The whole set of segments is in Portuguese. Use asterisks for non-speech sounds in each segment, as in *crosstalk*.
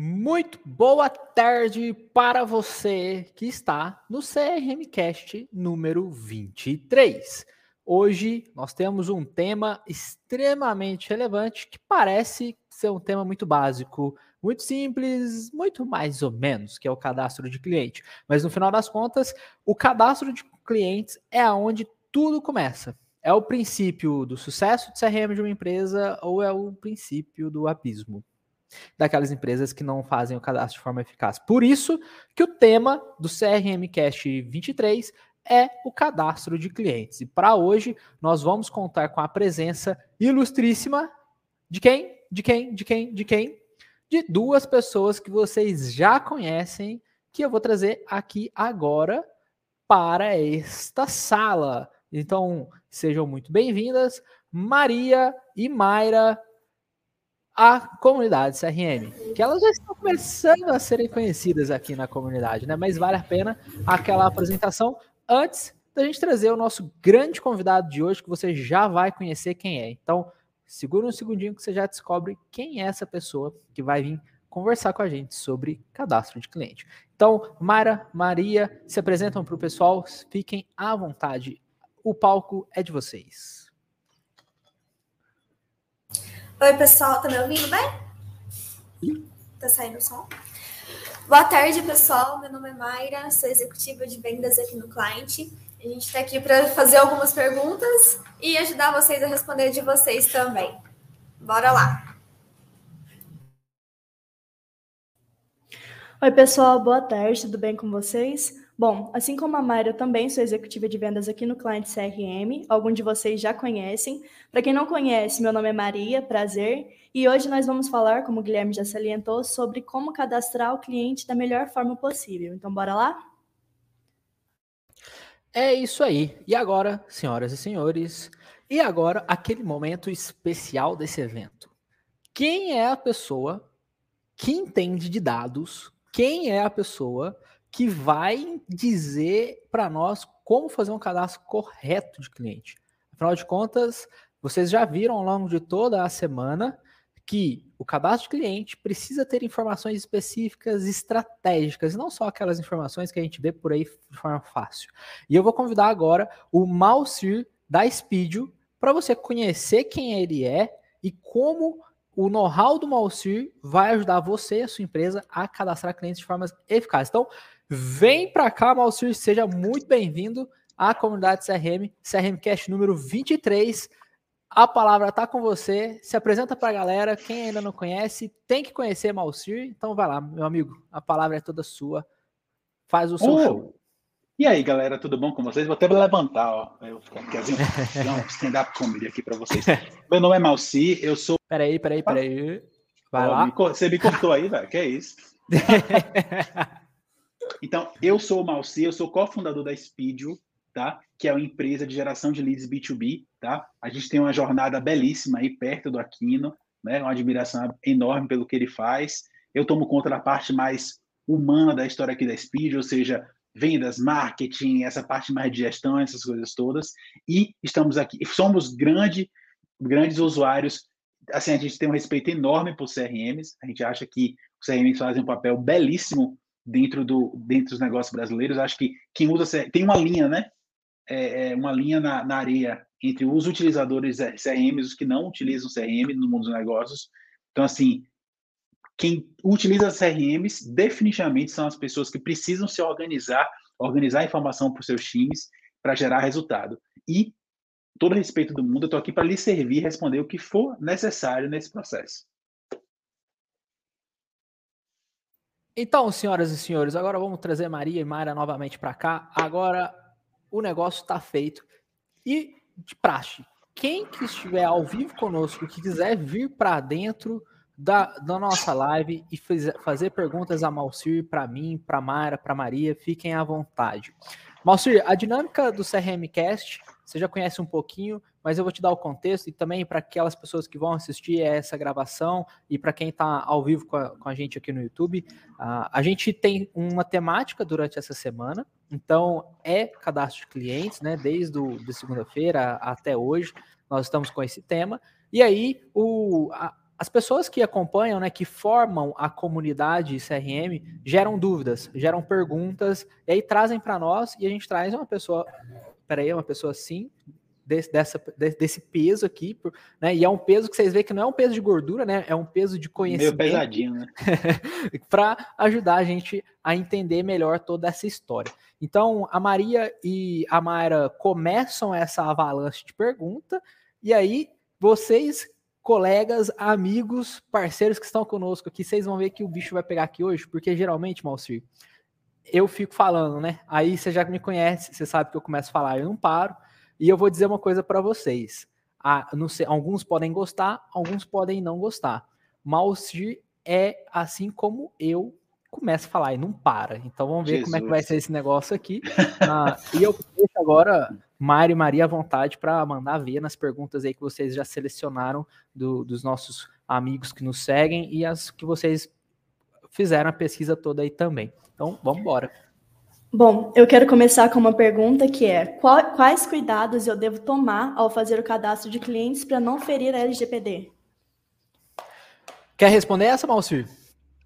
Muito boa tarde para você que está no CRM Cast número 23. Hoje nós temos um tema extremamente relevante que parece ser um tema muito básico, muito simples, muito mais ou menos, que é o cadastro de cliente. Mas no final das contas, o cadastro de clientes é aonde tudo começa. É o princípio do sucesso de CRM de uma empresa ou é o princípio do abismo? Daquelas empresas que não fazem o cadastro de forma eficaz. Por isso que o tema do CRM Cast 23 é o cadastro de clientes. E para hoje nós vamos contar com a presença ilustríssima de quem? De quem? De quem? De quem? De duas pessoas que vocês já conhecem, que eu vou trazer aqui agora para esta sala. Então, sejam muito bem-vindas, Maria e Mayra a comunidade CRM, que elas já estão começando a serem conhecidas aqui na comunidade, né? Mas vale a pena aquela apresentação antes da gente trazer o nosso grande convidado de hoje, que você já vai conhecer quem é. Então, segura um segundinho que você já descobre quem é essa pessoa que vai vir conversar com a gente sobre cadastro de cliente. Então, Mara, Maria, se apresentam para o pessoal, fiquem à vontade. O palco é de vocês. Oi, pessoal, tá me ouvindo bem? Tá saindo o som? Boa tarde, pessoal. Meu nome é Mayra, sou executiva de vendas aqui no cliente. A gente está aqui para fazer algumas perguntas e ajudar vocês a responder de vocês também. Bora lá! Oi, pessoal, boa tarde, tudo bem com vocês? Bom, assim como a Mayra, eu também sou executiva de vendas aqui no Cliente CRM. Alguns de vocês já conhecem. Para quem não conhece, meu nome é Maria, prazer. E hoje nós vamos falar, como o Guilherme já salientou, sobre como cadastrar o cliente da melhor forma possível. Então, bora lá? É isso aí. E agora, senhoras e senhores, e agora aquele momento especial desse evento. Quem é a pessoa que entende de dados? Quem é a pessoa que vai dizer para nós como fazer um cadastro correto de cliente. Afinal de contas, vocês já viram ao longo de toda a semana que o cadastro de cliente precisa ter informações específicas, estratégicas, não só aquelas informações que a gente vê por aí de forma fácil. E eu vou convidar agora o Malcir da Speedio para você conhecer quem ele é e como o know-how do Malcir vai ajudar você e a sua empresa a cadastrar clientes de forma eficaz. Então, Vem para cá, Malcir, seja muito bem-vindo à comunidade CRM, CRM Cash número 23. A palavra está com você. Se apresenta para a galera. Quem ainda não conhece, tem que conhecer Malcir. Então vai lá, meu amigo. A palavra é toda sua. Faz o seu oh. show. E aí, galera, tudo bom com vocês? Vou até levantar, ó. Eu vou ficar aqui, assim, um stand-up comedy aqui para vocês. *laughs* Meu nome é Malci, eu sou. Peraí, peraí, peraí. Vai oh, lá. Me, você me cortou aí, velho. Que é isso? *laughs* Então, eu sou o Malci, eu sou cofundador da Speedio, tá? Que é uma empresa de geração de leads B2B, tá? A gente tem uma jornada belíssima aí perto do Aquino, né? Uma admiração enorme pelo que ele faz. Eu tomo conta da parte mais humana da história aqui da Speedio, ou seja, vendas, marketing, essa parte mais de gestão, essas coisas todas. E estamos aqui, somos grande, grandes usuários. Assim, a gente tem um respeito enorme por CRMs. A gente acha que os CRMs fazem um papel belíssimo dentro, do, dentro dos negócios brasileiros. Acho que quem usa tem uma linha, né? É, é uma linha na, na areia entre os utilizadores CRM e os que não utilizam CRM no mundo dos negócios. Então, assim, quem utiliza CRMs definitivamente são as pessoas que precisam se organizar, organizar informação para os seus times para gerar resultado. E, todo respeito do mundo, eu estou aqui para lhe servir responder o que for necessário nesse processo. Então, senhoras e senhores, agora vamos trazer Maria e Mayra novamente para cá. Agora o negócio está feito. E de praxe, quem que estiver ao vivo conosco, que quiser vir para dentro da, da, nossa live e fazer perguntas a Malcir, para mim, para Mayra, para Maria, fiquem à vontade. Malcir, a dinâmica do CRM Cast, você já conhece um pouquinho, mas eu vou te dar o contexto e também para aquelas pessoas que vão assistir essa gravação e para quem está ao vivo com a, com a, gente aqui no YouTube. Uh, a gente tem uma temática durante essa semana, então é cadastro de clientes, né? Desde de segunda-feira até hoje, nós estamos com esse tema. E aí, o, a, as pessoas que acompanham, né, que formam a comunidade CRM, geram dúvidas, geram perguntas, e aí trazem para nós, e a gente traz uma pessoa, peraí, uma pessoa assim, desse, dessa, desse peso aqui, né? E é um peso que vocês veem que não é um peso de gordura, né? É um peso de conhecimento. Meio pesadinho, né? *laughs* para ajudar a gente a entender melhor toda essa história. Então, a Maria e a Mayra começam essa avalanche de pergunta, e aí vocês, colegas, amigos, parceiros que estão conosco aqui, vocês vão ver que o bicho vai pegar aqui hoje, porque geralmente, Malcir, eu fico falando, né? Aí você já me conhece, você sabe que eu começo a falar, eu não paro. E eu vou dizer uma coisa para vocês. Ah, sei, alguns podem gostar, alguns podem não gostar. Malsir é assim como eu começo a falar e não para. Então vamos ver Jesus. como é que vai ser esse negócio aqui. Ah, e eu deixo agora Mário e Maria à vontade para mandar ver nas perguntas aí que vocês já selecionaram do, dos nossos amigos que nos seguem e as que vocês fizeram a pesquisa toda aí também. Então vamos embora. Bom, eu quero começar com uma pergunta que é: qual, quais cuidados eu devo tomar ao fazer o cadastro de clientes para não ferir a LGPD? Quer responder essa, Malcir?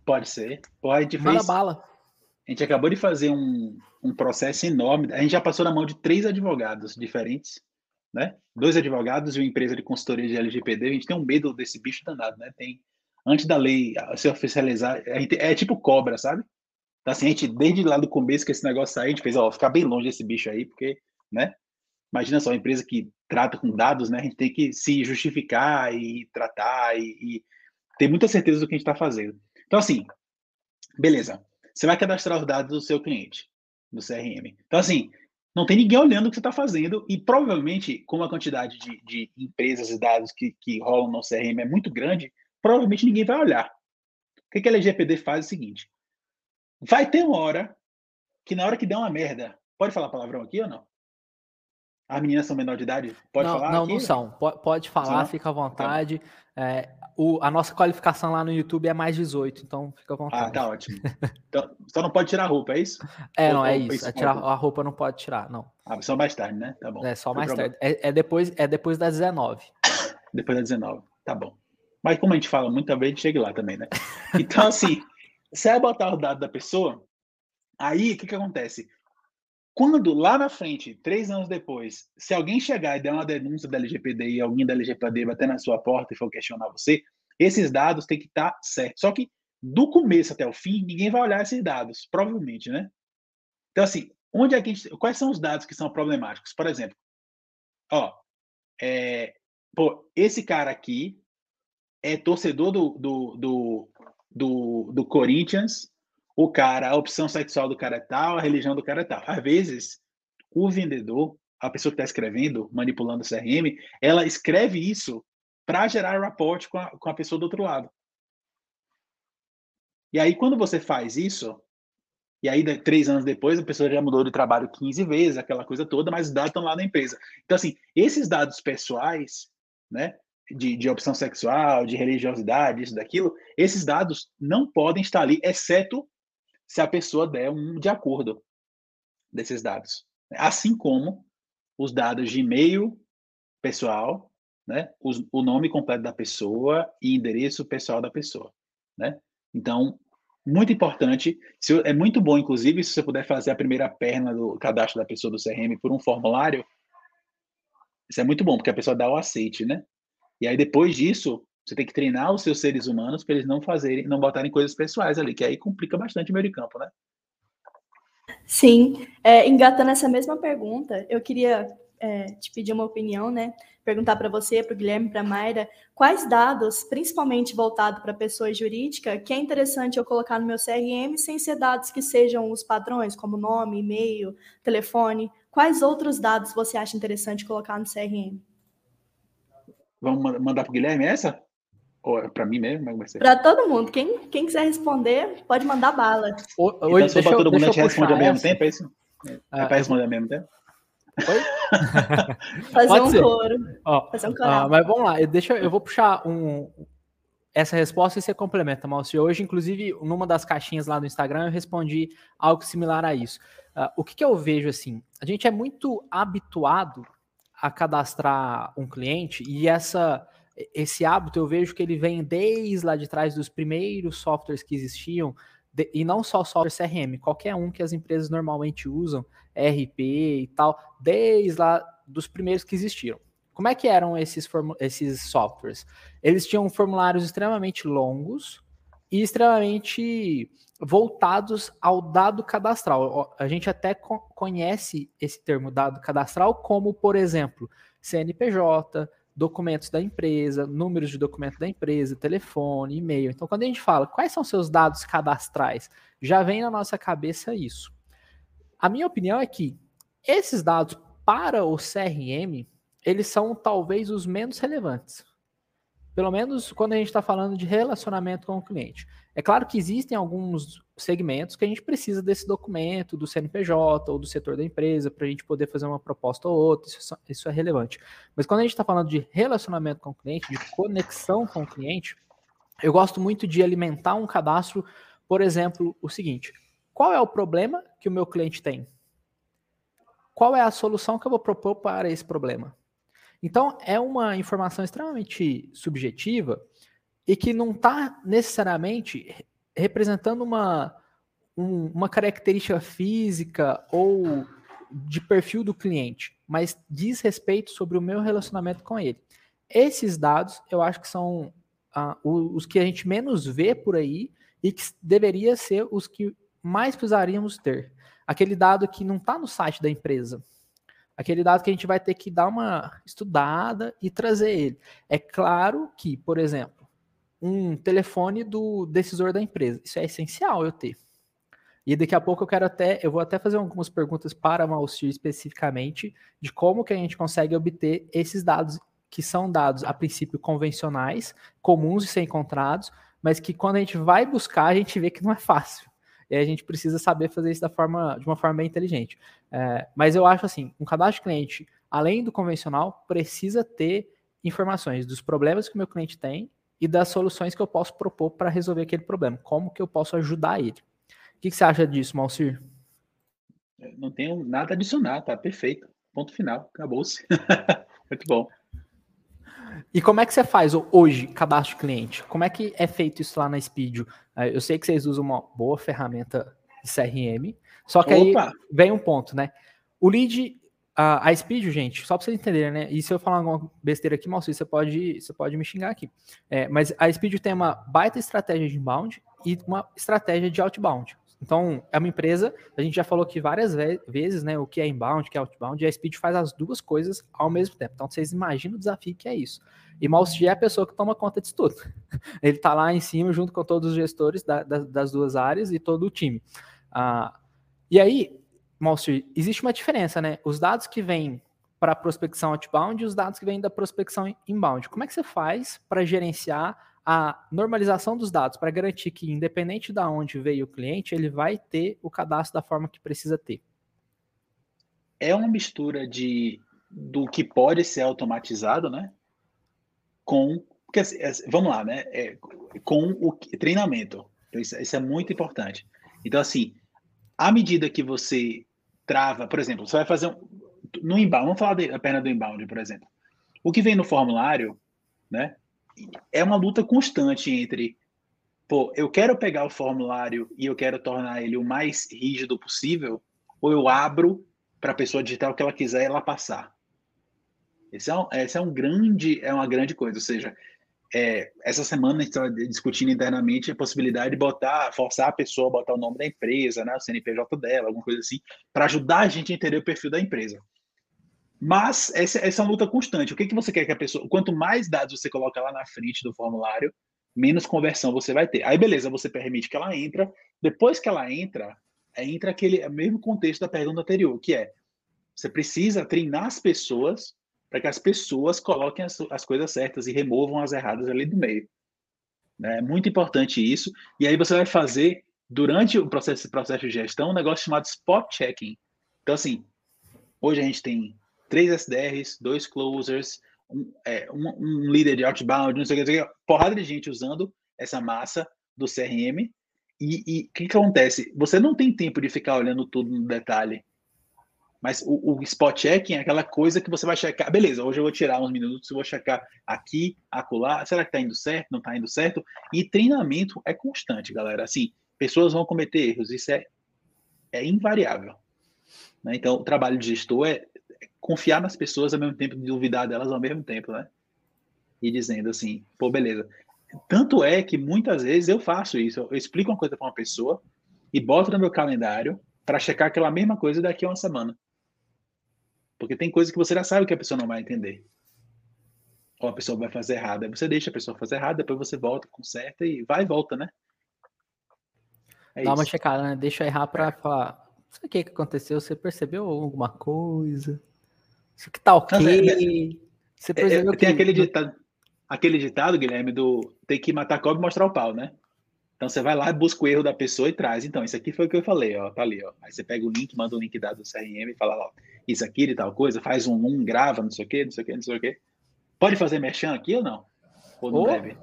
Pode ser. Pode. Manda fez... bala. A gente acabou de fazer um, um processo enorme. A gente já passou na mão de três advogados diferentes, né? Dois advogados e uma empresa de consultoria de LGPD. A gente tem um medo desse bicho danado, né? Tem antes da lei se oficializar, gente, é tipo cobra, sabe? Então, assim, a gente, desde lá do começo que esse negócio saiu, a gente fez, ó, ficar bem longe desse bicho aí, porque, né? Imagina só, uma empresa que trata com dados, né? A gente tem que se justificar e tratar e, e ter muita certeza do que a gente está fazendo. Então, assim, beleza. Você vai cadastrar os dados do seu cliente, do CRM. Então, assim, não tem ninguém olhando o que você está fazendo e provavelmente, com a quantidade de, de empresas e dados que, que rolam no CRM é muito grande, provavelmente ninguém vai olhar. O que, que a LGPD faz é o seguinte: Vai ter uma hora que na hora que der uma merda, pode falar palavrão aqui ou não? As meninas são menor de idade? Pode não, falar? Não, aqui? não são. Pode falar, fica à vontade. Tá. É, o, a nossa qualificação lá no YouTube é mais 18, então fica à vontade. Ah, tá ótimo. *laughs* Então, só não pode tirar a roupa, é isso? É, ou, não, é isso. É tirar, a roupa não pode tirar, não. Ah, só mais tarde, né? Tá bom. É, só mais tarde. É, é, depois, é depois das 19. Depois das 19, tá bom. Mas como a gente fala muito, talvez a gente chegue lá também, né? Então, assim, *laughs* você vai botar o dado da pessoa, aí o que, que acontece? Quando lá na frente, três anos depois, se alguém chegar e der uma denúncia da LGPD e alguém da LGPD bater na sua porta e for questionar você, esses dados têm que estar tá certos. Só que do começo até o fim, ninguém vai olhar esses dados, provavelmente, né? Então, assim, onde é que gente, quais são os dados que são problemáticos? Por exemplo, ó, é, pô, esse cara aqui é torcedor do, do, do, do, do Corinthians, o cara, a opção sexual do cara é tal, a religião do cara é tal. Às vezes, o vendedor, a pessoa que está escrevendo, manipulando o CRM, ela escreve isso para gerar rapport com a, com a pessoa do outro lado. E aí, quando você faz isso, e aí, três anos depois, a pessoa já mudou de trabalho 15 vezes, aquela coisa toda, mas os dados estão lá na empresa. Então, assim, esses dados pessoais, né, de, de opção sexual, de religiosidade, isso, daquilo, esses dados não podem estar ali, exceto se a pessoa der um de acordo desses dados. Assim como os dados de e-mail pessoal, né, o nome completo da pessoa e endereço pessoal da pessoa, né? Então, muito importante, se, é muito bom, inclusive, se você puder fazer a primeira perna do cadastro da pessoa do CRM por um formulário, isso é muito bom, porque a pessoa dá o aceite, né? E aí, depois disso, você tem que treinar os seus seres humanos para eles não fazerem, não botarem coisas pessoais ali, que aí complica bastante o meio de campo, né? Sim, é, engatando essa mesma pergunta, eu queria é, te pedir uma opinião, né? Perguntar para você, para o Guilherme, para a Mayra, quais dados, principalmente voltado para pessoa jurídica, que é interessante eu colocar no meu CRM sem ser dados que sejam os padrões, como nome, e-mail, telefone. Quais outros dados você acha interessante colocar no CRM? Vamos mandar para o Guilherme essa? Ou é para mim mesmo? É para todo mundo. Quem, quem quiser responder, pode mandar bala. O, então, hoje, então, se todo mundo, a gente responde ao mesmo tempo, é isso? É, ah, para responder ao mesmo tempo? Oi? *laughs* Fazer pode um ser. coro. Ó, Fazer um ah, mas vamos lá, eu, deixa, eu vou puxar um, essa resposta e você complementa, Márcio. Hoje, inclusive, numa das caixinhas lá no Instagram, eu respondi algo similar a isso. Uh, o que, que eu vejo assim? A gente é muito habituado a cadastrar um cliente e essa esse hábito eu vejo que ele vem desde lá de trás dos primeiros softwares que existiam, de, e não só software CRM, qualquer um que as empresas normalmente usam, RP e tal, desde lá dos primeiros que existiram. Como é que eram esses, esses softwares? Eles tinham formulários extremamente longos e extremamente voltados ao dado cadastral. A gente até conhece esse termo dado cadastral como, por exemplo, CNPJ, documentos da empresa, números de documento da empresa, telefone, e-mail. Então, quando a gente fala quais são seus dados cadastrais, já vem na nossa cabeça isso. A minha opinião é que esses dados para o CRM, eles são talvez os menos relevantes. Pelo menos quando a gente está falando de relacionamento com o cliente. É claro que existem alguns segmentos que a gente precisa desse documento do CNPJ ou do setor da empresa para a gente poder fazer uma proposta ou outra, isso, isso é relevante. Mas quando a gente está falando de relacionamento com o cliente, de conexão com o cliente, eu gosto muito de alimentar um cadastro, por exemplo, o seguinte: qual é o problema que o meu cliente tem? Qual é a solução que eu vou propor para esse problema? Então, é uma informação extremamente subjetiva e que não está necessariamente representando uma, um, uma característica física ou de perfil do cliente, mas diz respeito sobre o meu relacionamento com ele. Esses dados eu acho que são ah, os que a gente menos vê por aí e que deveria ser os que mais precisaríamos ter. Aquele dado que não está no site da empresa, aquele dado que a gente vai ter que dar uma estudada e trazer ele. É claro que, por exemplo, um telefone do decisor da empresa, isso é essencial eu ter. E daqui a pouco eu quero até, eu vou até fazer algumas perguntas para a Malcir especificamente de como que a gente consegue obter esses dados que são dados a princípio convencionais, comuns de ser encontrados, mas que quando a gente vai buscar a gente vê que não é fácil. E a gente precisa saber fazer isso da forma, de uma forma bem inteligente. É, mas eu acho assim, um cadastro de cliente, além do convencional, precisa ter informações dos problemas que o meu cliente tem e das soluções que eu posso propor para resolver aquele problema. Como que eu posso ajudar ele? O que, que você acha disso, Malcir? Não tenho nada a adicionar, tá perfeito. Ponto final, acabou-se. *laughs* Muito bom. E como é que você faz hoje cadastro de cliente? Como é que é feito isso lá na Speedio? É, eu sei que vocês usam uma boa ferramenta de CRM, só que Opa. aí vem um ponto, né? O lead, a, a Speedio, gente, só para vocês entenderem, né? E se eu falar alguma besteira aqui, Maurício, você pode, você pode me xingar aqui. É, mas a Speedio tem uma baita estratégia de inbound e uma estratégia de outbound. Então, é uma empresa, a gente já falou aqui várias vezes, né, o que é inbound, o que é outbound, e a Speed faz as duas coisas ao mesmo tempo. Então, vocês imaginam o desafio que é isso. E Malci é a pessoa que toma conta disso tudo. *laughs* Ele está lá em cima, junto com todos os gestores da, da, das duas áreas e todo o time. Ah, e aí, Malci, existe uma diferença, né? Os dados que vêm para a prospecção outbound e os dados que vêm da prospecção inbound. Como é que você faz para gerenciar a normalização dos dados para garantir que, independente de onde veio o cliente, ele vai ter o cadastro da forma que precisa ter? É uma mistura de do que pode ser automatizado, né? Com porque, assim, vamos lá, né? É, com o treinamento. Então, isso, isso é muito importante. Então, assim, à medida que você trava, por exemplo, você vai fazer um, no inbound, vamos falar da perna do inbound, por exemplo. O que vem no formulário, né? É uma luta constante entre, pô, eu quero pegar o formulário e eu quero tornar ele o mais rígido possível, ou eu abro para a pessoa digitar o que ela quiser e ela passar. Esse é um, esse é um grande, é uma grande coisa, ou seja, é, essa semana a gente estava discutindo internamente a possibilidade de botar, forçar a pessoa a botar o nome da empresa, né, o CNPJ dela, alguma coisa assim, para ajudar a gente a entender o perfil da empresa. Mas essa, essa é uma luta constante. O que, que você quer que a pessoa. Quanto mais dados você coloca lá na frente do formulário, menos conversão você vai ter. Aí, beleza, você permite que ela entra. Depois que ela entra, entra aquele é mesmo contexto da pergunta anterior, que é você precisa treinar as pessoas para que as pessoas coloquem as, as, coisas certas e removam as erradas ali do meio. É muito importante isso. E aí você vai fazer, durante o processo, processo de gestão, um negócio chamado spot checking. Então, assim, hoje a gente tem três SDRs, dois closers, um, é, um, um líder de outbound, não sei o que, porrada de gente usando essa massa do CRM. E o que, que acontece? Você não tem tempo de ficar olhando tudo no detalhe. Mas o, o spot checking é aquela coisa que você vai checar. Beleza, hoje eu vou tirar uns minutos vou checar aqui, acolá. Será que está indo certo? Não está indo certo? E treinamento é constante, galera. Assim, pessoas vão cometer erros. Isso é, é invariável. Né? Então, o trabalho de gestor é confiar nas pessoas ao mesmo tempo, duvidar delas ao mesmo tempo, né? E dizendo assim, pô, beleza. Tanto é que muitas vezes eu faço isso. Eu explico uma coisa para uma pessoa e boto no meu calendário para checar aquela mesma coisa daqui a uma semana. Porque tem coisas que você já sabe que a pessoa não vai entender. Ou a pessoa vai fazer errada. Você deixa a pessoa fazer errada, depois você volta, conserta e vai e volta, né? É Dá isso. uma checada, né? Deixa errar para falar. Sabe o que aconteceu? Você percebeu alguma coisa? Isso que tá ok. É, você percebeu é, tem que... aquele ditado, aquele ditado, Guilherme, do tem que matar cobra e mostrar o pau, né? Então você vai lá, busca o erro da pessoa e traz. Então, isso aqui foi o que eu falei, ó, tá ali, ó. Aí você pega o link, manda o link dado do CRM e fala, ó, isso aqui e tal coisa, faz um, um grava, não sei o quê, não sei o quê, não sei o quê. Pode fazer merchan aqui ou não? Ou não oh, deve?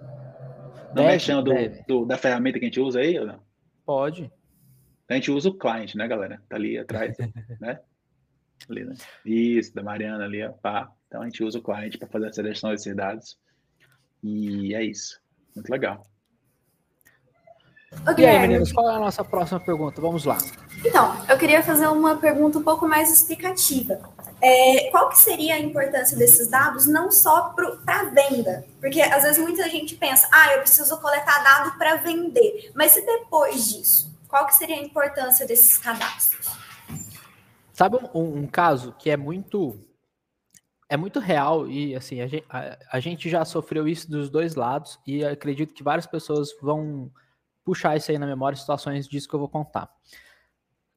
Não deve, merchan do, do, da ferramenta que a gente usa aí ou não? Pode. A gente usa o client, né, galera? Tá ali atrás, né? *laughs* Ali, né? Isso, da Mariana ali, ó, pá. Então a gente usa o client para fazer a seleção desses dados. E é isso. Muito legal. Okay. E aí, meninos, qual é a nossa próxima pergunta? Vamos lá. Então, eu queria fazer uma pergunta um pouco mais explicativa. É, qual que seria a importância desses dados não só para venda? Porque às vezes muita gente pensa, ah, eu preciso coletar dado para vender. Mas e depois disso? Qual que seria a importância desses cadastros? Sabe um, um caso que é muito é muito real e assim a gente, a, a gente já sofreu isso dos dois lados e acredito que várias pessoas vão puxar isso aí na memória, situações disso que eu vou contar.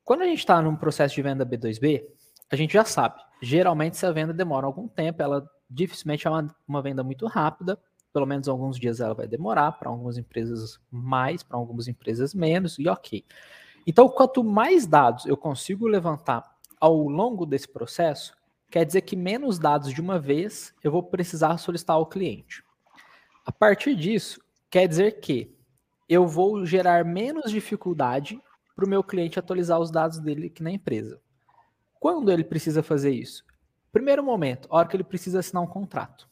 Quando a gente está num processo de venda B2B, a gente já sabe, geralmente essa venda demora algum tempo, ela dificilmente é uma, uma venda muito rápida, pelo menos alguns dias ela vai demorar, para algumas empresas mais, para algumas empresas menos, e ok. Então, quanto mais dados eu consigo levantar ao longo desse processo, quer dizer que menos dados de uma vez eu vou precisar solicitar ao cliente. A partir disso, quer dizer que eu vou gerar menos dificuldade para o meu cliente atualizar os dados dele aqui na empresa. Quando ele precisa fazer isso? Primeiro momento, a hora que ele precisa assinar um contrato.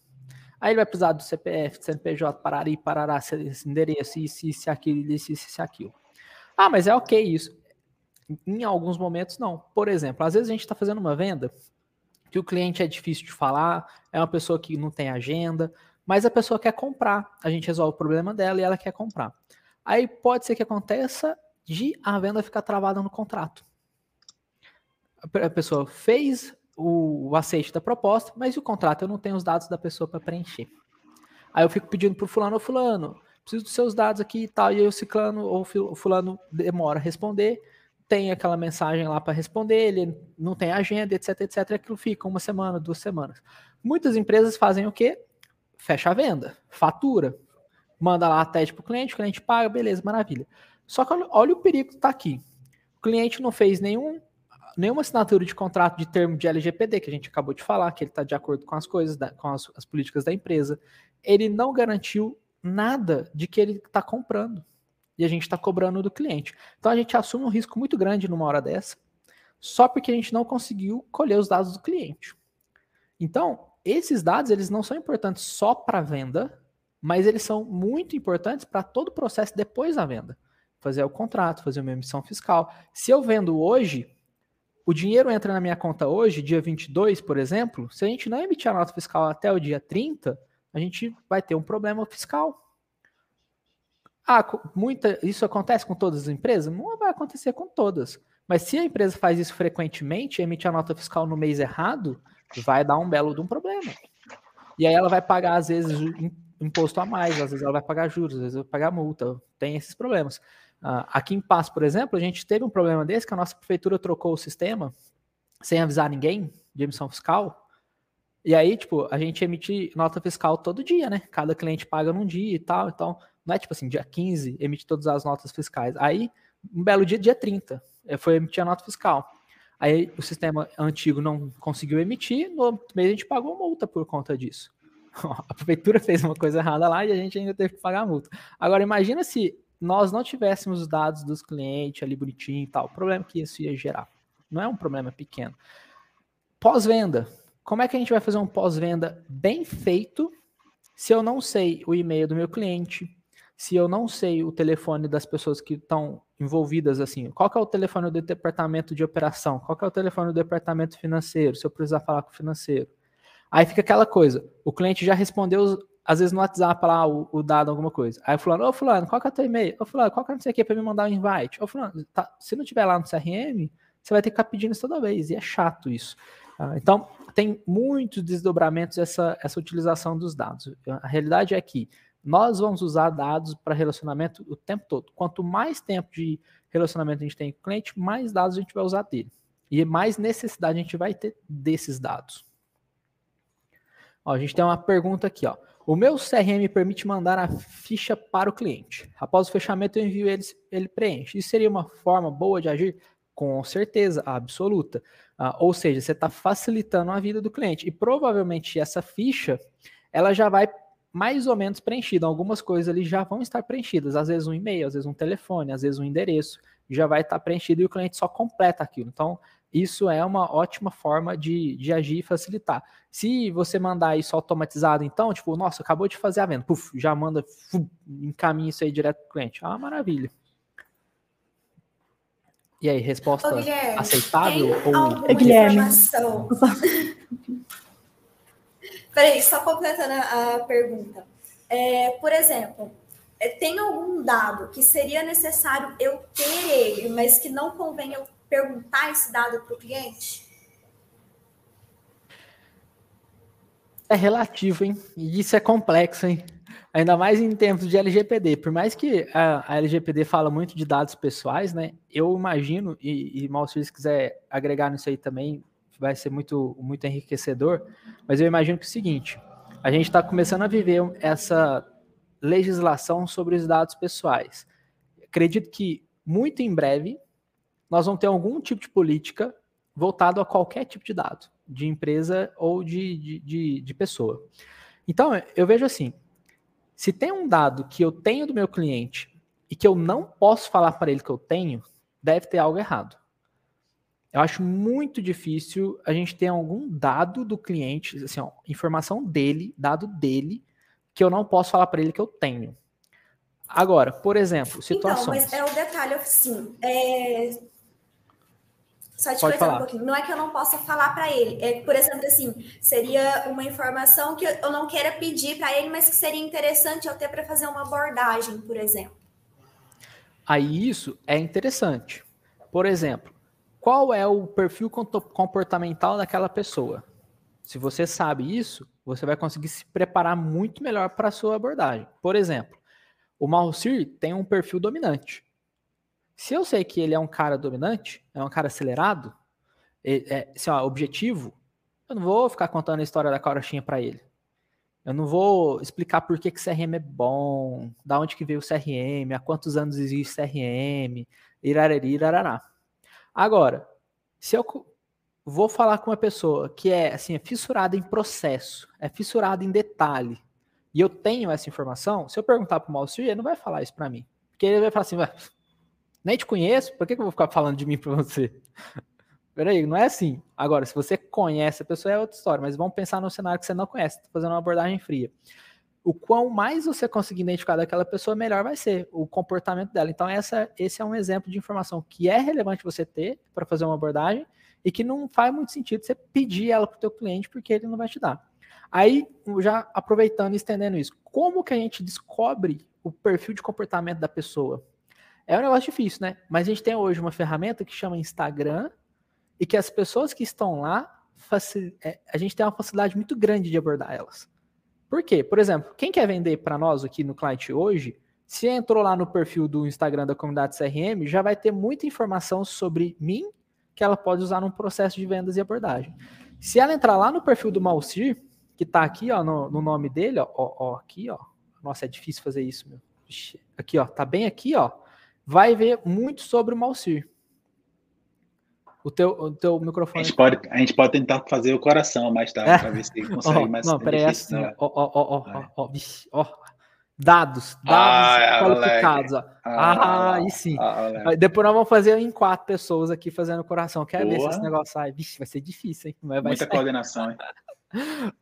Aí ele vai precisar do CPF, do CNPJ, parari, parará, esse endereço, isso, isso, aquilo, isso, isso, aquilo. Ah, mas é ok isso. Em alguns momentos, não. Por exemplo, às vezes a gente está fazendo uma venda que o cliente é difícil de falar, é uma pessoa que não tem agenda, mas a pessoa quer comprar. A gente resolve o problema dela e ela quer comprar. Aí pode ser que aconteça de a venda ficar travada no contrato. A pessoa fez o, aceite da proposta, mas o contrato eu não tenho os dados da pessoa para preencher. Aí eu fico pedindo para o fulano, ô fulano, preciso dos seus dados aqui e tal, e aí o ciclano ou fulano demora a responder, tem aquela mensagem lá para responder, ele não tem agenda, etc, etc, aquilo fica uma semana, duas semanas. Muitas empresas fazem o quê? Fecha a venda, fatura, manda lá a TED para o cliente, o cliente paga, beleza, maravilha. Só que olha, o perigo que está aqui. O cliente não fez nenhum, nenhuma assinatura de contrato de termo de LGPD, que a gente acabou de falar, que ele está de acordo com as coisas, com as, as políticas da empresa. Ele não garantiu nada de que ele está comprando. E a gente está cobrando do cliente. Então a gente assume um risco muito grande numa hora dessa, só porque a gente não conseguiu colher os dados do cliente. Então, esses dados eles não são importantes só para venda, mas eles são muito importantes para todo o processo depois da venda. Fazer o contrato, fazer uma emissão fiscal. Se eu vendo hoje, o dinheiro entra na minha conta hoje, dia 22, por exemplo, se a gente não emitir a nota fiscal até o dia 30, a gente vai ter um problema fiscal. Ah, muita, isso acontece com todas as empresas? Não vai acontecer com todas. Mas se a empresa faz isso frequentemente, emitir a nota fiscal no mês errado, vai dar um belo de um problema. E aí ela vai pagar, às vezes, imposto a mais, às vezes ela vai pagar juros, às vezes vai pagar multa, tem esses problemas. Uh, aqui em Paz, por exemplo, a gente teve um problema desse, que a nossa prefeitura trocou o sistema sem avisar ninguém de emissão fiscal, e aí, tipo, a gente emite nota fiscal todo dia, né? Cada cliente paga num dia e tal, então não é tipo assim, dia 15 emite todas as notas fiscais. Aí, um belo dia, dia 30, eh, foi emitir a nota fiscal. Aí o sistema antigo não conseguiu emitir, no outro mês a gente pagou multa por conta disso. *laughs* a prefeitura fez uma coisa errada lá e a gente ainda teve que pagar a multa. Agora, imagina se nós não tivéssemos os dados dos clientes ali bonitinho e tal, o problema que isso ia gerar. Não é um problema pequeno. Pós-venda. Como é que a gente vai fazer um pós-venda bem feito se eu não sei o e-mail do meu cliente, se eu não sei o telefone das pessoas que estão envolvidas assim, qual que é o telefone do departamento de operação, qual que é o telefone do departamento financeiro, se eu precisar falar com o financeiro. Aí fica aquela coisa, o cliente já respondeu, às vezes no WhatsApp lá, o, o dado, alguma coisa. Aí fulano, ô fulano, qual que é o teu e-mail? Ô fulano, qual que é não sei o que para me mandar um invite? Ô fulano, tá, se não tiver lá no CRM, você vai ter que ficar pedindo isso toda vez, e é chato isso. Ah, então, tem muitos desdobramentos essa, essa utilização dos dados. A realidade é que nós vamos usar dados para relacionamento o tempo todo. Quanto mais tempo de relacionamento a gente tem com o cliente, mais dados a gente vai usar dele. E mais necessidade a gente vai ter desses dados. Ó, a gente tem uma pergunta aqui. Ó. O meu CRM permite mandar a ficha para o cliente. Após o fechamento, eu envio ele, ele preenche. Isso seria uma forma boa de agir? Com certeza, absoluta. Uh, ou seja, você está facilitando a vida do cliente. E provavelmente essa ficha, ela já vai mais ou menos preenchida. Algumas coisas ali já vão estar preenchidas. Às vezes um e-mail, às vezes um telefone, às vezes um endereço. Já vai estar preenchido e o cliente só completa aquilo. Então, isso é uma ótima forma de, de agir e facilitar. Se você mandar isso automatizado, então, tipo, nossa, acabou de fazer a venda, puf, já manda, puf, encaminha isso aí direto para o cliente. Ah, maravilha. E aí, resposta Ô, aceitável ou é Guilherme. *laughs* Peraí, só completando a pergunta. É, por exemplo, é, tem algum dado que seria necessário eu ter ele, mas que não convém eu perguntar esse dado para o cliente? É relativo, hein? E isso é complexo, hein? Ainda mais em tempos de LGPD. Por mais que a, a LGPD fala muito de dados pessoais, né? Eu imagino, e, e mal se quiser agregar nisso aí também, vai ser muito, muito enriquecedor, mas eu imagino que é o seguinte, a gente está começando a viver essa legislação sobre os dados pessoais. Acredito que muito em breve nós vamos ter algum tipo de política voltado a qualquer tipo de dado, de empresa ou de, de, de, de pessoa. Então, eu vejo assim, se tem um dado que eu tenho do meu cliente e que eu não posso falar para ele que eu tenho, deve ter algo errado. Eu acho muito difícil a gente ter algum dado do cliente, assim, ó, informação dele, dado dele, que eu não posso falar para ele que eu tenho. Agora, por exemplo, situações. Então, mas é o detalhe, assim, é... Só te cortando um pouquinho. Não é que eu não possa falar para ele. É, por exemplo, assim, seria uma informação que eu não queira pedir para ele, mas que seria interessante eu ter para fazer uma abordagem, por exemplo. Aí isso é interessante. Por exemplo, qual é o perfil comportamental daquela pessoa? Se você sabe isso, você vai conseguir se preparar muito melhor para a sua abordagem. Por exemplo, o Malcir tem um perfil dominante. Se eu sei que ele é um cara dominante, é um cara acelerado, é, é, assim, objetivo, eu não vou ficar contando a história da carochinha para ele. Eu não vou explicar por que, que CRM é bom, da onde que veio o CRM, há quantos anos existe CRM, irarari, irarará. Agora, se eu vou falar com uma pessoa que é assim, é fissurada em processo, é fissurada em detalhe, e eu tenho essa informação, se eu perguntar para o Malcio, ele não vai falar isso para mim. Porque ele vai falar assim, nem te conheço, por que, que eu vou ficar falando de mim para você? *laughs* Peraí, não é assim. Agora, se você conhece a pessoa, é outra história, mas vamos pensar no cenário que você não conhece, fazendo uma abordagem fria. O quão mais você conseguir identificar daquela pessoa, melhor vai ser o comportamento dela. Então, essa, esse é um exemplo de informação que é relevante você ter para fazer uma abordagem e que não faz muito sentido você pedir ela para o teu cliente porque ele não vai te dar. Aí, já aproveitando e estendendo isso, como que a gente descobre o perfil de comportamento da pessoa? É um negócio difícil, né? Mas a gente tem hoje uma ferramenta que chama Instagram e que as pessoas que estão lá, é, a gente tem uma facilidade muito grande de abordar elas. Por quê? Por exemplo, quem quer vender para nós aqui no cliente hoje, se entrou lá no perfil do Instagram da comunidade CRM, já vai ter muita informação sobre mim que ela pode usar num processo de vendas e abordagem. Se ela entrar lá no perfil do Malcir, que está aqui ó, no, no, nome dele, ó, ó, aqui, ó. Nossa, é difícil fazer isso, meu. Aqui, ó, tá bem aqui, ó vai ver muito sobre o Malcir. O teu, o teu microfone. A gente, pode, a gente pode tentar fazer o coração mais tarde, é. para ver se *laughs* consegue oh, mais. Não, peraí, é assim, né? ó, ó, ó, ó, ó, Dados, dados ah, qualificados. Ó. Ah, aí sim. Ah, Depois nós vamos fazer em quatro pessoas aqui fazendo coração. Quer ver se esse negócio sai? Vixe, vai ser difícil, hein? Mas Muita sair. coordenação, hein? *laughs*